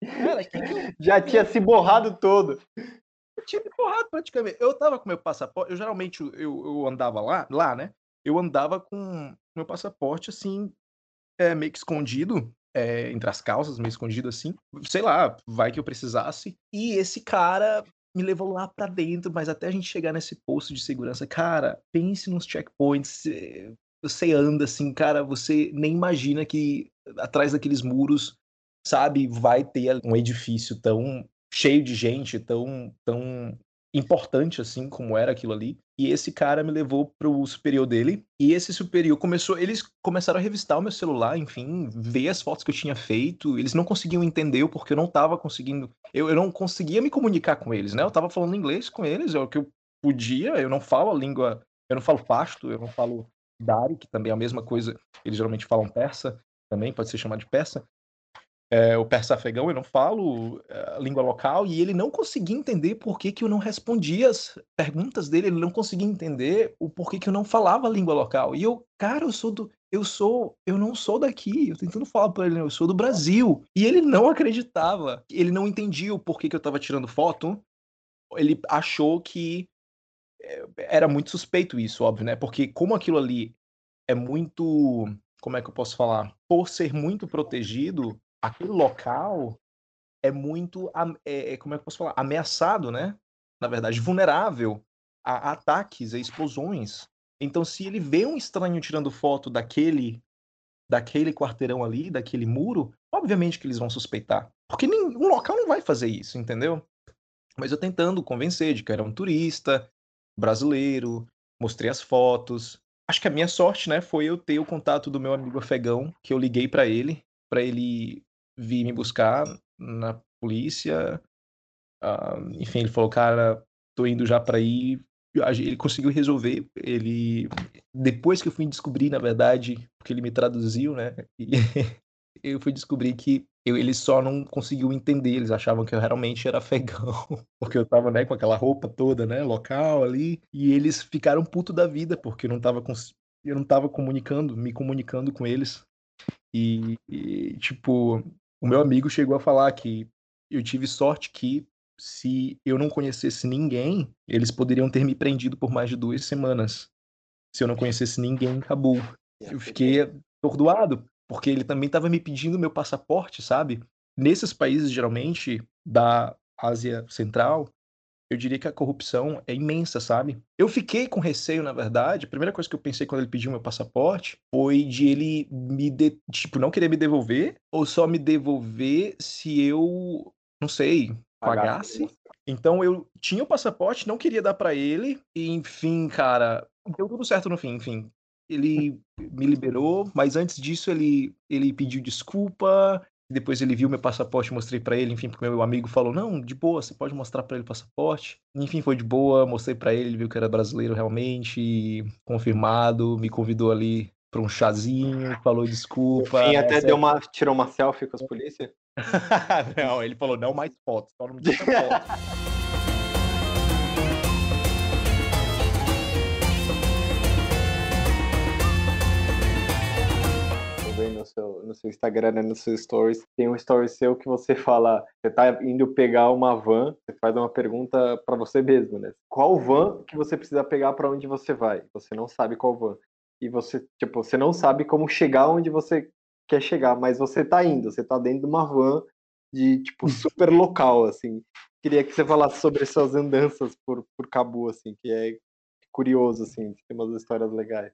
Cara, que que Já tinha se borrado todo. Eu tinha me borrado praticamente. Eu tava com meu passaporte, eu geralmente eu, eu andava lá, lá, né? Eu andava com meu passaporte assim, é, meio que escondido, é, entre as calças, meio escondido assim. Sei lá, vai que eu precisasse. E esse cara me levou lá para dentro, mas até a gente chegar nesse posto de segurança, cara, pense nos checkpoints. Você anda assim, cara, você nem imagina que atrás daqueles muros, sabe, vai ter um edifício tão cheio de gente, tão, tão importante assim como era aquilo ali. E esse cara me levou pro superior dele. E esse superior começou. Eles começaram a revistar o meu celular, enfim, ver as fotos que eu tinha feito. Eles não conseguiam entender o porque eu não tava conseguindo. Eu, eu não conseguia me comunicar com eles, né? Eu tava falando inglês com eles, é o que eu podia. Eu não falo a língua. Eu não falo pasto, eu não falo dari, que também é a mesma coisa. Eles geralmente falam persa também, pode ser chamado de persa. É, o persa afegão, eu não falo é, a língua local, e ele não conseguia entender por que, que eu não respondia as perguntas dele, ele não conseguia entender o porquê que eu não falava a língua local. E eu, cara, eu sou do. Eu sou. Eu não sou daqui. Eu tentando falar pra ele, eu sou do Brasil. E ele não acreditava. Ele não entendia o porquê que eu tava tirando foto. Ele achou que é, era muito suspeito isso, óbvio, né? Porque como aquilo ali é muito. Como é que eu posso falar? Por ser muito protegido, aquele local é muito, é, é, como é que eu posso falar, ameaçado, né? Na verdade, vulnerável a, ataques, a explosões. Então, se ele vê um estranho tirando foto daquele daquele quarteirão ali, daquele muro, obviamente que eles vão suspeitar. Porque nenhum local não vai fazer isso, entendeu? Mas eu tentando convencer de que era um turista brasileiro, mostrei as fotos. Acho que a minha sorte, né, foi eu ter o contato do meu amigo afegão, que eu liguei para ele, para ele vir me buscar na polícia. Uh, enfim, ele falou, cara, tô indo já para ir. Ele conseguiu resolver. Ele depois que eu fui descobrir, na verdade, porque ele me traduziu, né? Eu fui descobrir que eu, ele só não conseguiu entender. Eles achavam que eu realmente era afegão, porque eu tava, né, com aquela roupa toda, né, local ali. E eles ficaram puto da vida porque eu não tava eu não tava comunicando, me comunicando com eles. E, e, tipo, o meu amigo chegou a falar que eu tive sorte que se eu não conhecesse ninguém, eles poderiam ter me prendido por mais de duas semanas. Se eu não conhecesse ninguém em Cabul. Eu fiquei atordoado, porque ele também estava me pedindo meu passaporte, sabe? Nesses países, geralmente, da Ásia Central, eu diria que a corrupção é imensa, sabe? Eu fiquei com receio, na verdade. A primeira coisa que eu pensei quando ele pediu meu passaporte foi de ele me, de... tipo, não querer me devolver ou só me devolver se eu, não sei, pagasse. Então eu tinha o passaporte, não queria dar para ele e enfim, cara, deu tudo certo no fim, enfim. Ele me liberou, mas antes disso ele ele pediu desculpa, depois ele viu meu passaporte, mostrei para ele, enfim, porque meu amigo falou: "Não, de boa, você pode mostrar para ele o passaporte". Enfim, foi de boa, mostrei para ele, ele viu que era brasileiro realmente, confirmado, me convidou ali para um chazinho, falou desculpa. E até deu uma, tirou uma selfie com as polícias? não, ele falou: "Não mais fotos, só não me foto". seu, no seu Instagram, né, no seu stories, tem um story seu que você fala, você tá indo pegar uma van, você faz uma pergunta para você mesmo, né? Qual van que você precisa pegar para onde você vai? Você não sabe qual van. E você, tipo, você não sabe como chegar onde você quer chegar, mas você tá indo, você tá dentro de uma van de, tipo, super local, assim. Queria que você falasse sobre suas andanças por, por Cabu, assim, que é curioso, assim, tem umas histórias legais.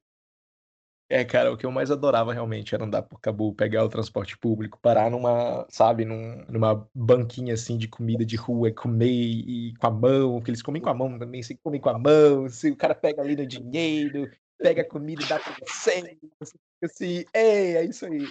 É, cara, o que eu mais adorava realmente era andar por Cabu, pegar o transporte público, parar numa, sabe, num, numa banquinha assim de comida de rua comer e com a mão, que eles comem com a mão também, você come com a mão, se o cara pega ali no dinheiro, pega a comida e dá pra você, assim, é, é isso aí.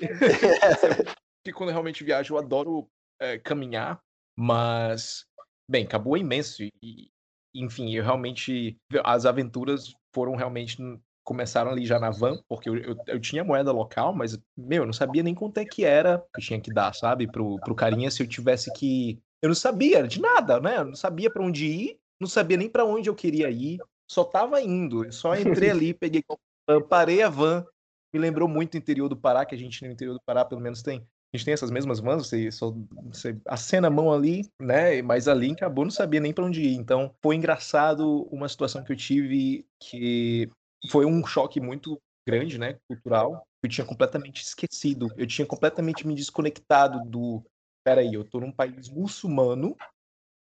que quando eu realmente viajo, eu adoro é, caminhar, mas, bem, Cabu é imenso e, enfim, eu realmente, as aventuras foram realmente começaram ali já na van, porque eu, eu, eu, tinha moeda local, mas, meu, eu não sabia nem quanto é que era que tinha que dar, sabe, pro, pro carinha se eu tivesse que. Eu não sabia de nada, né? Eu não sabia para onde ir, não sabia nem para onde eu queria ir, só tava indo. Eu só entrei ali, peguei, parei a van. Me lembrou muito o interior do Pará, que a gente no interior do Pará pelo menos tem. A gente tem essas mesmas vans, você, só, você acena a mão ali, né? Mas ali acabou, não sabia nem para onde ir. Então, foi engraçado uma situação que eu tive que foi um choque muito grande, né, cultural. Eu tinha completamente esquecido, eu tinha completamente me desconectado do. Peraí, eu tô num país muçulmano,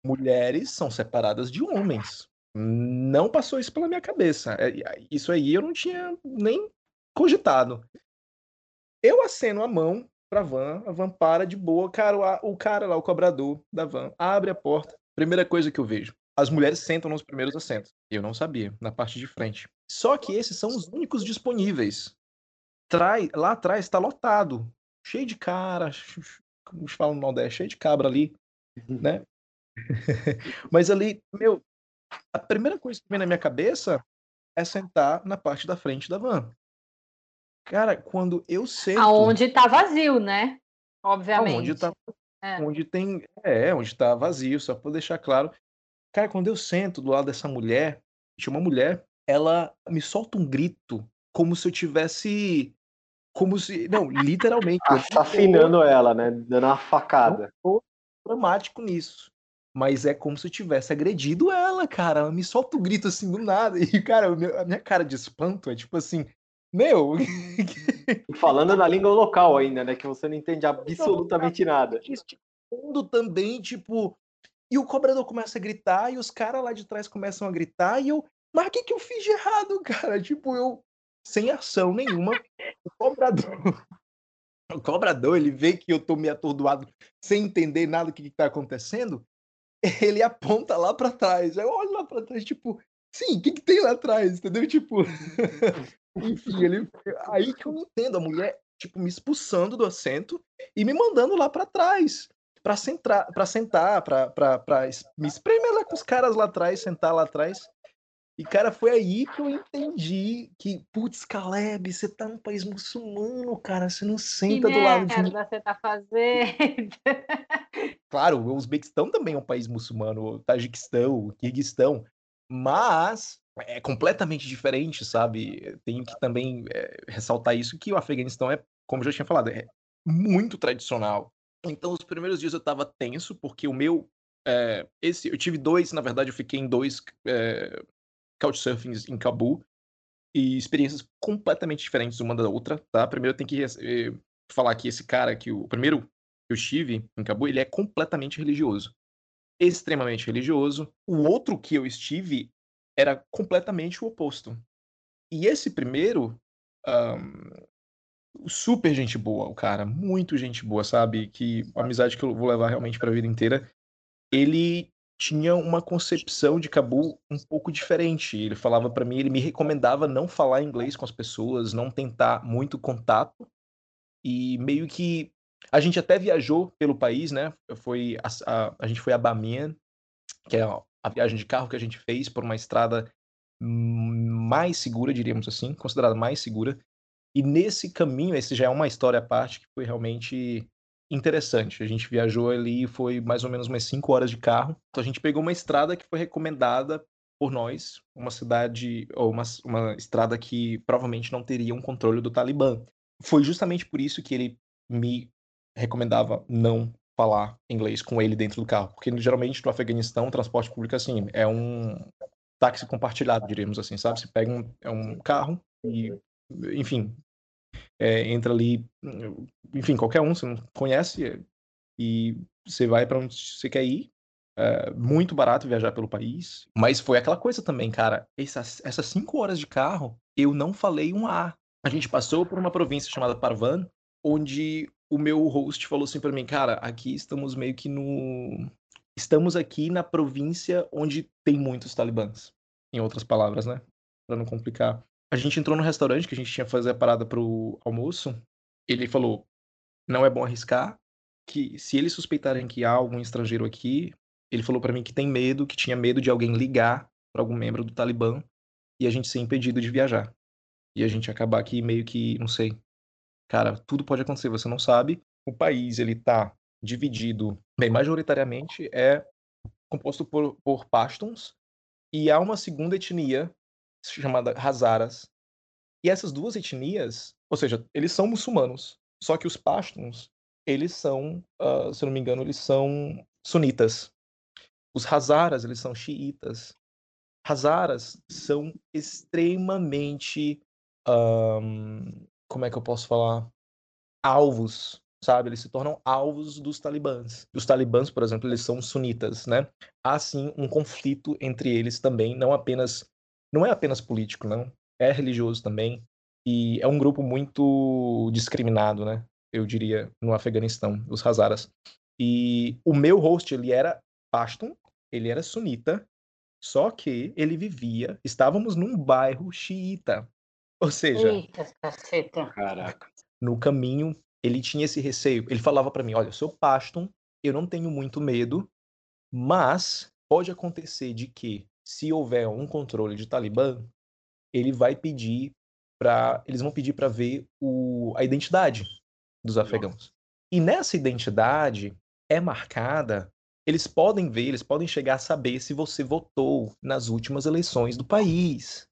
mulheres são separadas de homens. Não passou isso pela minha cabeça. É, isso aí eu não tinha nem cogitado. Eu aceno a mão pra van, a van para de boa, cara, o cara lá, o cobrador da van, abre a porta. Primeira coisa que eu vejo, as mulheres sentam nos primeiros assentos. Eu não sabia, na parte de frente. Só que esses são os únicos disponíveis. Trai, lá atrás está lotado, cheio de cara, como se fala no Nordeste, cheio de cabra ali, uhum. né? Mas ali, meu, a primeira coisa que vem na minha cabeça é sentar na parte da frente da van. Cara, quando eu sento. Aonde tá vazio, né? Obviamente. Onde, tá, é. onde tem. É, onde tá vazio, só pra deixar claro. Cara, quando eu sento do lado dessa mulher, tinha uma mulher, ela me solta um grito como se eu tivesse. Como se. Não, literalmente. Assassinando ela, né? Dando uma facada. Eu tô dramático nisso. Mas é como se eu tivesse agredido ela, cara. Ela me solta um grito assim do nada. E, cara, a minha cara de espanto é tipo assim. Meu! Falando na língua local ainda, né? Que você não entende absolutamente nada. Mundo também, tipo. E o cobrador começa a gritar, e os caras lá de trás começam a gritar, e eu. Mas o que, que eu fiz de errado, cara? Tipo, eu. Sem ação nenhuma, o cobrador. O cobrador, ele vê que eu tô meio atordoado, sem entender nada do que, que tá acontecendo ele aponta lá para trás. Eu olho lá para trás, tipo, sim, o que, que tem lá atrás? Entendeu? Tipo. Enfim, ele. Aí que eu entendo a mulher, tipo, me expulsando do assento e me mandando lá para trás. Pra, sentar, pra sentar, pra me espremer lá com os caras lá atrás, sentar lá atrás. E, cara, foi aí que eu entendi que, putz, Caleb, você tá num país muçulmano, cara, você não senta que do lado de você tá fazendo? Claro, o Uzbequistão também é um país muçulmano, o Tajiquistão, o Kirguistão, mas é completamente diferente, sabe? Tenho que também é, ressaltar isso, que o Afeganistão é, como eu já tinha falado, é muito tradicional. Então, os primeiros dias eu tava tenso, porque o meu é, esse, eu tive dois, na verdade, eu fiquei em dois é, couchsurfings em Cabul e experiências completamente diferentes uma da outra, tá? Primeiro eu tenho que eh, falar que esse cara que o primeiro que eu estive em Cabul, ele é completamente religioso. Extremamente religioso. O outro que eu estive era completamente o oposto. E esse primeiro, super gente boa, o cara, muito gente boa, sabe? Que amizade que eu vou levar realmente para a vida inteira. Ele tinha uma concepção de Cabul um pouco diferente. Ele falava para mim, ele me recomendava não falar inglês com as pessoas, não tentar muito contato. E meio que a gente até viajou pelo país, né? Foi a, a, a gente foi a Bamiyan, que é a viagem de carro que a gente fez por uma estrada mais segura, diríamos assim, considerada mais segura. E nesse caminho, esse já é uma história à parte que foi realmente interessante. A gente viajou ali, foi mais ou menos umas 5 horas de carro. Então a gente pegou uma estrada que foi recomendada por nós, uma cidade, ou uma, uma estrada que provavelmente não teria um controle do Talibã. Foi justamente por isso que ele me recomendava não falar inglês com ele dentro do carro, porque geralmente no Afeganistão o transporte público assim é um táxi compartilhado, diríamos assim, sabe? Você pega um, é um carro e, enfim, é, entra ali, enfim, qualquer um, você não conhece, e você vai para onde você quer ir. É muito barato viajar pelo país. Mas foi aquela coisa também, cara. Essas, essas cinco horas de carro, eu não falei um A. A gente passou por uma província chamada Parvan, onde o meu host falou assim para mim, cara, aqui estamos meio que no. Estamos aqui na província onde tem muitos talibãs. Em outras palavras, né? Pra não complicar. A gente entrou no restaurante que a gente tinha que fazer a parada pro almoço. Ele falou: não é bom arriscar. Que se eles suspeitarem que há algum estrangeiro aqui, ele falou para mim que tem medo, que tinha medo de alguém ligar para algum membro do Talibã e a gente ser impedido de viajar. E a gente acabar aqui meio que, não sei. Cara, tudo pode acontecer, você não sabe. O país, ele tá dividido, bem, majoritariamente é composto por, por Pashtuns e há uma segunda etnia chamada Hazaras. E essas duas etnias, ou seja, eles são muçulmanos, só que os Pashtuns, eles são, uh, se eu não me engano, eles são sunitas. Os Hazaras, eles são xiitas. Hazaras são extremamente, um, como é que eu posso falar, alvos, sabe? Eles se tornam alvos dos talibãs. Os talibãs, por exemplo, eles são sunitas, né? Há sim um conflito entre eles também, não apenas não é apenas político, não. É religioso também. E é um grupo muito discriminado, né? Eu diria, no Afeganistão, os Hazaras. E o meu host, ele era Pashtun, ele era sunita, só que ele vivia, estávamos num bairro xiita. Ou seja, Eita, Caraca. no caminho, ele tinha esse receio. Ele falava para mim: Olha, eu sou Pashtun, eu não tenho muito medo, mas pode acontecer de que se houver um controle de Talibã, ele vai pedir para eles vão pedir para ver o, a identidade dos afegãos. E nessa identidade é marcada, eles podem ver, eles podem chegar a saber se você votou nas últimas eleições do país.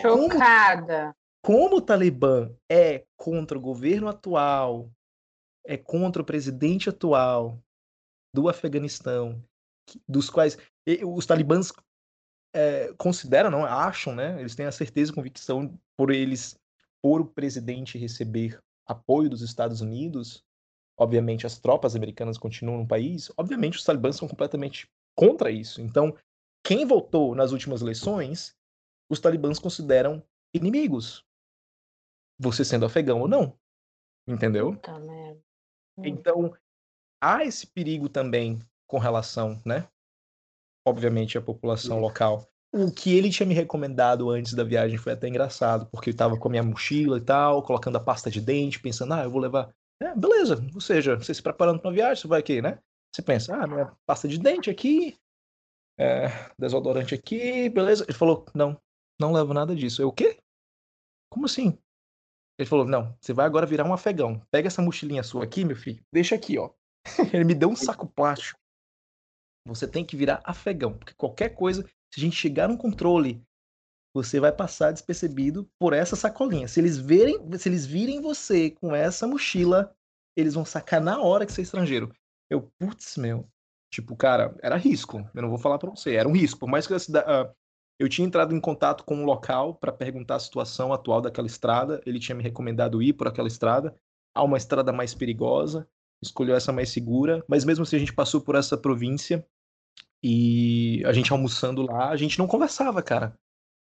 Chocada. Como, como o Talibã é contra o governo atual, é contra o presidente atual do Afeganistão, dos quais os talibãs é, consideram, não acham, né? Eles têm a certeza e convicção por eles, por o presidente receber apoio dos Estados Unidos, obviamente as tropas americanas continuam no país, obviamente os talibãs são completamente contra isso. Então, quem votou nas últimas eleições, os talibãs consideram inimigos. Você sendo afegão ou não. Entendeu? Puta merda. Então, há esse perigo também com relação, né? Obviamente, à população local. O que ele tinha me recomendado antes da viagem foi até engraçado, porque eu tava com a minha mochila e tal, colocando a pasta de dente, pensando, ah, eu vou levar. É, beleza, ou seja, você se preparando para uma viagem, você vai aqui, né? Você pensa, ah, minha pasta de dente aqui, é, desodorante aqui, beleza. Ele falou, não, não levo nada disso. Eu, o quê? Como assim? Ele falou, não, você vai agora virar um afegão. Pega essa mochilinha sua aqui, meu filho, deixa aqui, ó. Ele me deu um saco plástico. Você tem que virar afegão, porque qualquer coisa, se a gente chegar num controle, você vai passar despercebido por essa sacolinha. Se eles verem, se eles virem você com essa mochila, eles vão sacar na hora que você é estrangeiro. Eu, putz, meu. Tipo, cara, era risco. Eu não vou falar para você, era um risco. Por mais que uh, eu tinha entrado em contato com um local para perguntar a situação atual daquela estrada, ele tinha me recomendado ir por aquela estrada. Há uma estrada mais perigosa, escolheu essa mais segura, mas mesmo assim a gente passou por essa província e a gente almoçando lá, a gente não conversava, cara.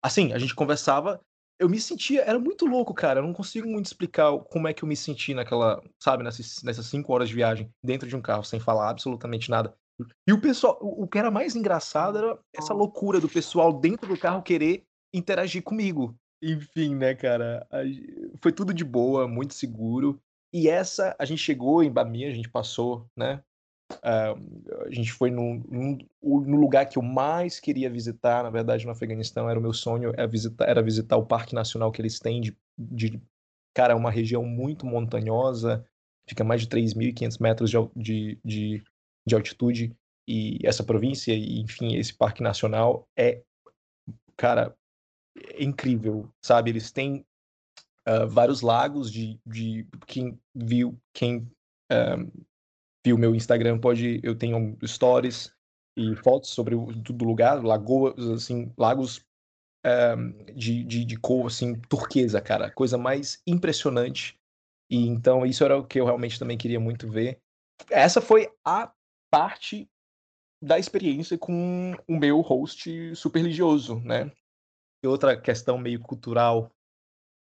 Assim, a gente conversava, eu me sentia, era muito louco, cara. Eu não consigo muito explicar como é que eu me senti naquela, sabe, nessas, nessas cinco horas de viagem dentro de um carro, sem falar absolutamente nada. E o pessoal, o que era mais engraçado era essa loucura do pessoal dentro do carro querer interagir comigo. Enfim, né, cara? Foi tudo de boa, muito seguro. E essa, a gente chegou em Bami, a gente passou, né? Uh, a gente foi no, no, lugar que eu mais queria visitar, na verdade, no Afeganistão, era o meu sonho, era visitar, era visitar o Parque Nacional que eles têm de, de cara, é uma região muito montanhosa, fica mais de 3.500 metros de, de, de, de altitude, e essa província, e, enfim, esse Parque Nacional é, cara, é incrível, sabe? Eles têm uh, vários lagos de, de quem viu, quem uh, viu meu Instagram pode, eu tenho stories e fotos sobre o do lugar, lagoas, assim, lagos um, de, de, de cor, assim, turquesa, cara, coisa mais impressionante. E então isso era o que eu realmente também queria muito ver. Essa foi a parte da experiência com o meu host super religioso, né? E outra questão meio cultural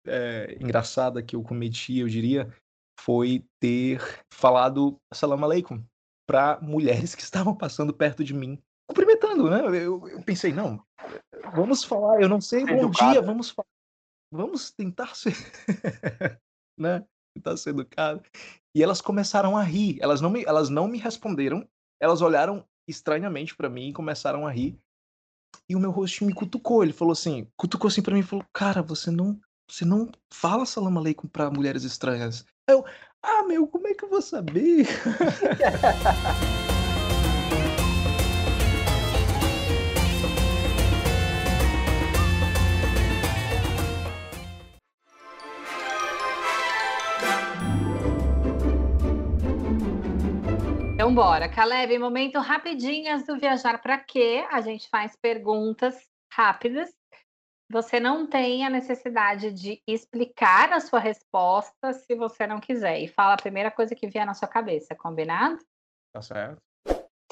é, engraçada que eu cometi, eu diria, foi ter falado Salam Aleikum para mulheres que estavam passando perto de mim, cumprimentando, né? Eu, eu pensei, não, vamos falar, eu não sei, bom dia, vamos falar, vamos tentar ser, né? Tentar ser educado. E elas começaram a rir, elas não me, elas não me responderam, elas olharam estranhamente para mim e começaram a rir. E o meu host me cutucou, ele falou assim, cutucou assim para mim e falou: "Cara, você não você não fala salam aleikum para mulheres estranhas. Eu, ah, meu, como é que eu vou saber? Então, bora. Caleb, momento rapidinhas do Viajar para Quê? A gente faz perguntas rápidas você não tem a necessidade de explicar a sua resposta se você não quiser. E fala a primeira coisa que vier na sua cabeça, combinado? Tá certo.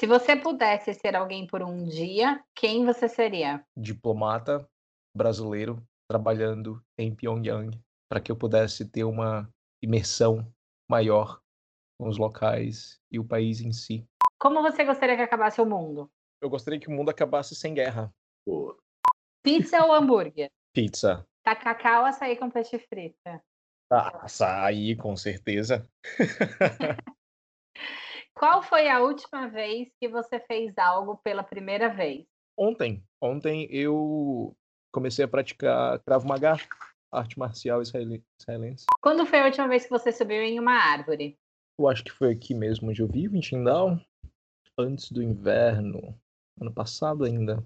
Se você pudesse ser alguém por um dia, quem você seria? Diplomata brasileiro trabalhando em Pyongyang para que eu pudesse ter uma imersão maior com os locais e o país em si. Como você gostaria que acabasse o mundo? Eu gostaria que o mundo acabasse sem guerra. Pô. Pizza ou hambúrguer? Pizza. Tacacá ou açaí com peixe frita? Ah, açaí, com certeza. Qual foi a última vez que você fez algo pela primeira vez? Ontem. Ontem eu comecei a praticar Krav Maga, arte marcial israelense. Quando foi a última vez que você subiu em uma árvore? Eu acho que foi aqui mesmo onde eu vivo, em Tindal, antes do inverno, ano passado ainda.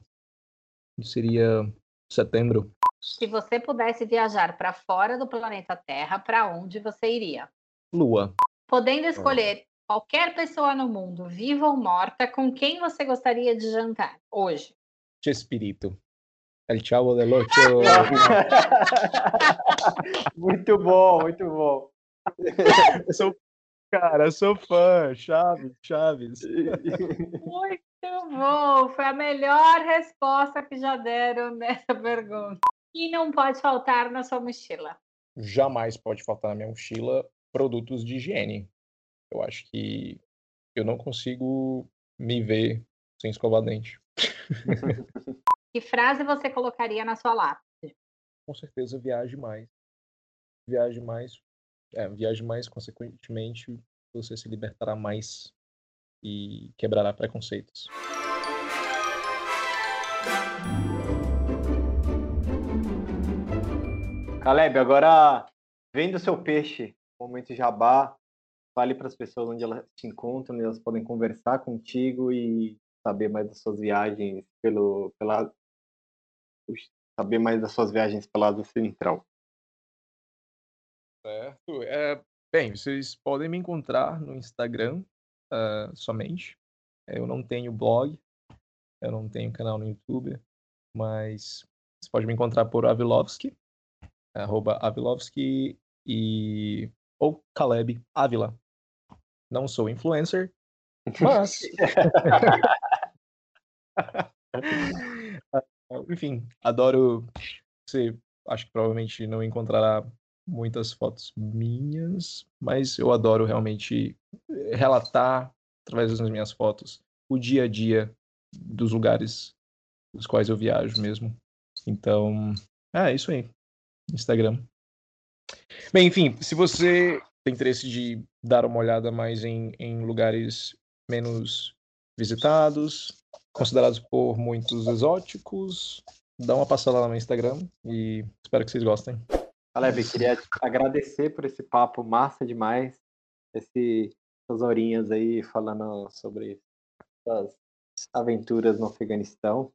Seria setembro. Se você pudesse viajar para fora do planeta Terra, para onde você iria? Lua. Podendo escolher qualquer pessoa no mundo, viva ou morta, com quem você gostaria de jantar hoje? Chespirito. El Chavo del Ocho. muito bom, muito bom. Eu sou, cara, eu sou fã. Chaves, Chaves. Muito bom. Foi a melhor resposta que já deram nessa pergunta. E não pode faltar na sua mochila? Jamais pode faltar na minha mochila produtos de higiene. Eu acho que eu não consigo me ver sem escovar dente. Que frase você colocaria na sua lápide? Com certeza, viaje mais. Viaje mais. É, viaje mais, consequentemente, você se libertará mais e quebrará preconceitos. Caleb, agora vendo o seu peixe, momento jabá, fale para as pessoas onde elas te encontram, onde elas podem conversar contigo e saber mais das suas viagens pelo, pela, saber mais das suas viagens pela Ásia Central. Certo. É, bem, vocês podem me encontrar no Instagram uh, somente. Eu não tenho blog, eu não tenho canal no YouTube, mas você pode me encontrar por Avilovski, arroba Avilovski e ou Caleb Avila. Não sou influencer, mas enfim, adoro. Você acho que provavelmente não encontrará muitas fotos minhas, mas eu adoro realmente relatar através das minhas fotos o dia a dia dos lugares dos quais eu viajo mesmo. Então, é isso aí. Instagram. Bem, enfim, se você tem interesse de dar uma olhada mais em, em lugares menos visitados, considerados por muitos exóticos, dá uma passada lá no Instagram e espero que vocês gostem. Caleb, queria agradecer por esse papo massa demais, esse, essas horinhas aí falando sobre as aventuras no Afeganistão.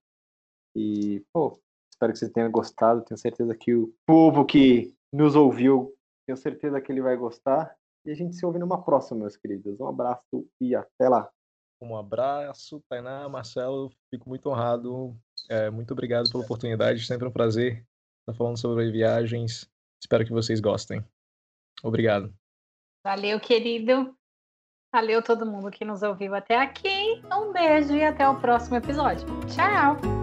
E, pô, espero que vocês tenham gostado. Tenho certeza que o povo que nos ouviu, tenho certeza que ele vai gostar. E a gente se ouve numa próxima, meus queridos. Um abraço e até lá. Um abraço, Tainá, Marcelo. Fico muito honrado. É, muito obrigado pela oportunidade. Sempre um prazer estar falando sobre viagens. Espero que vocês gostem. Obrigado. Valeu, querido. Valeu todo mundo que nos ouviu até aqui. Um beijo e até o próximo episódio. Tchau!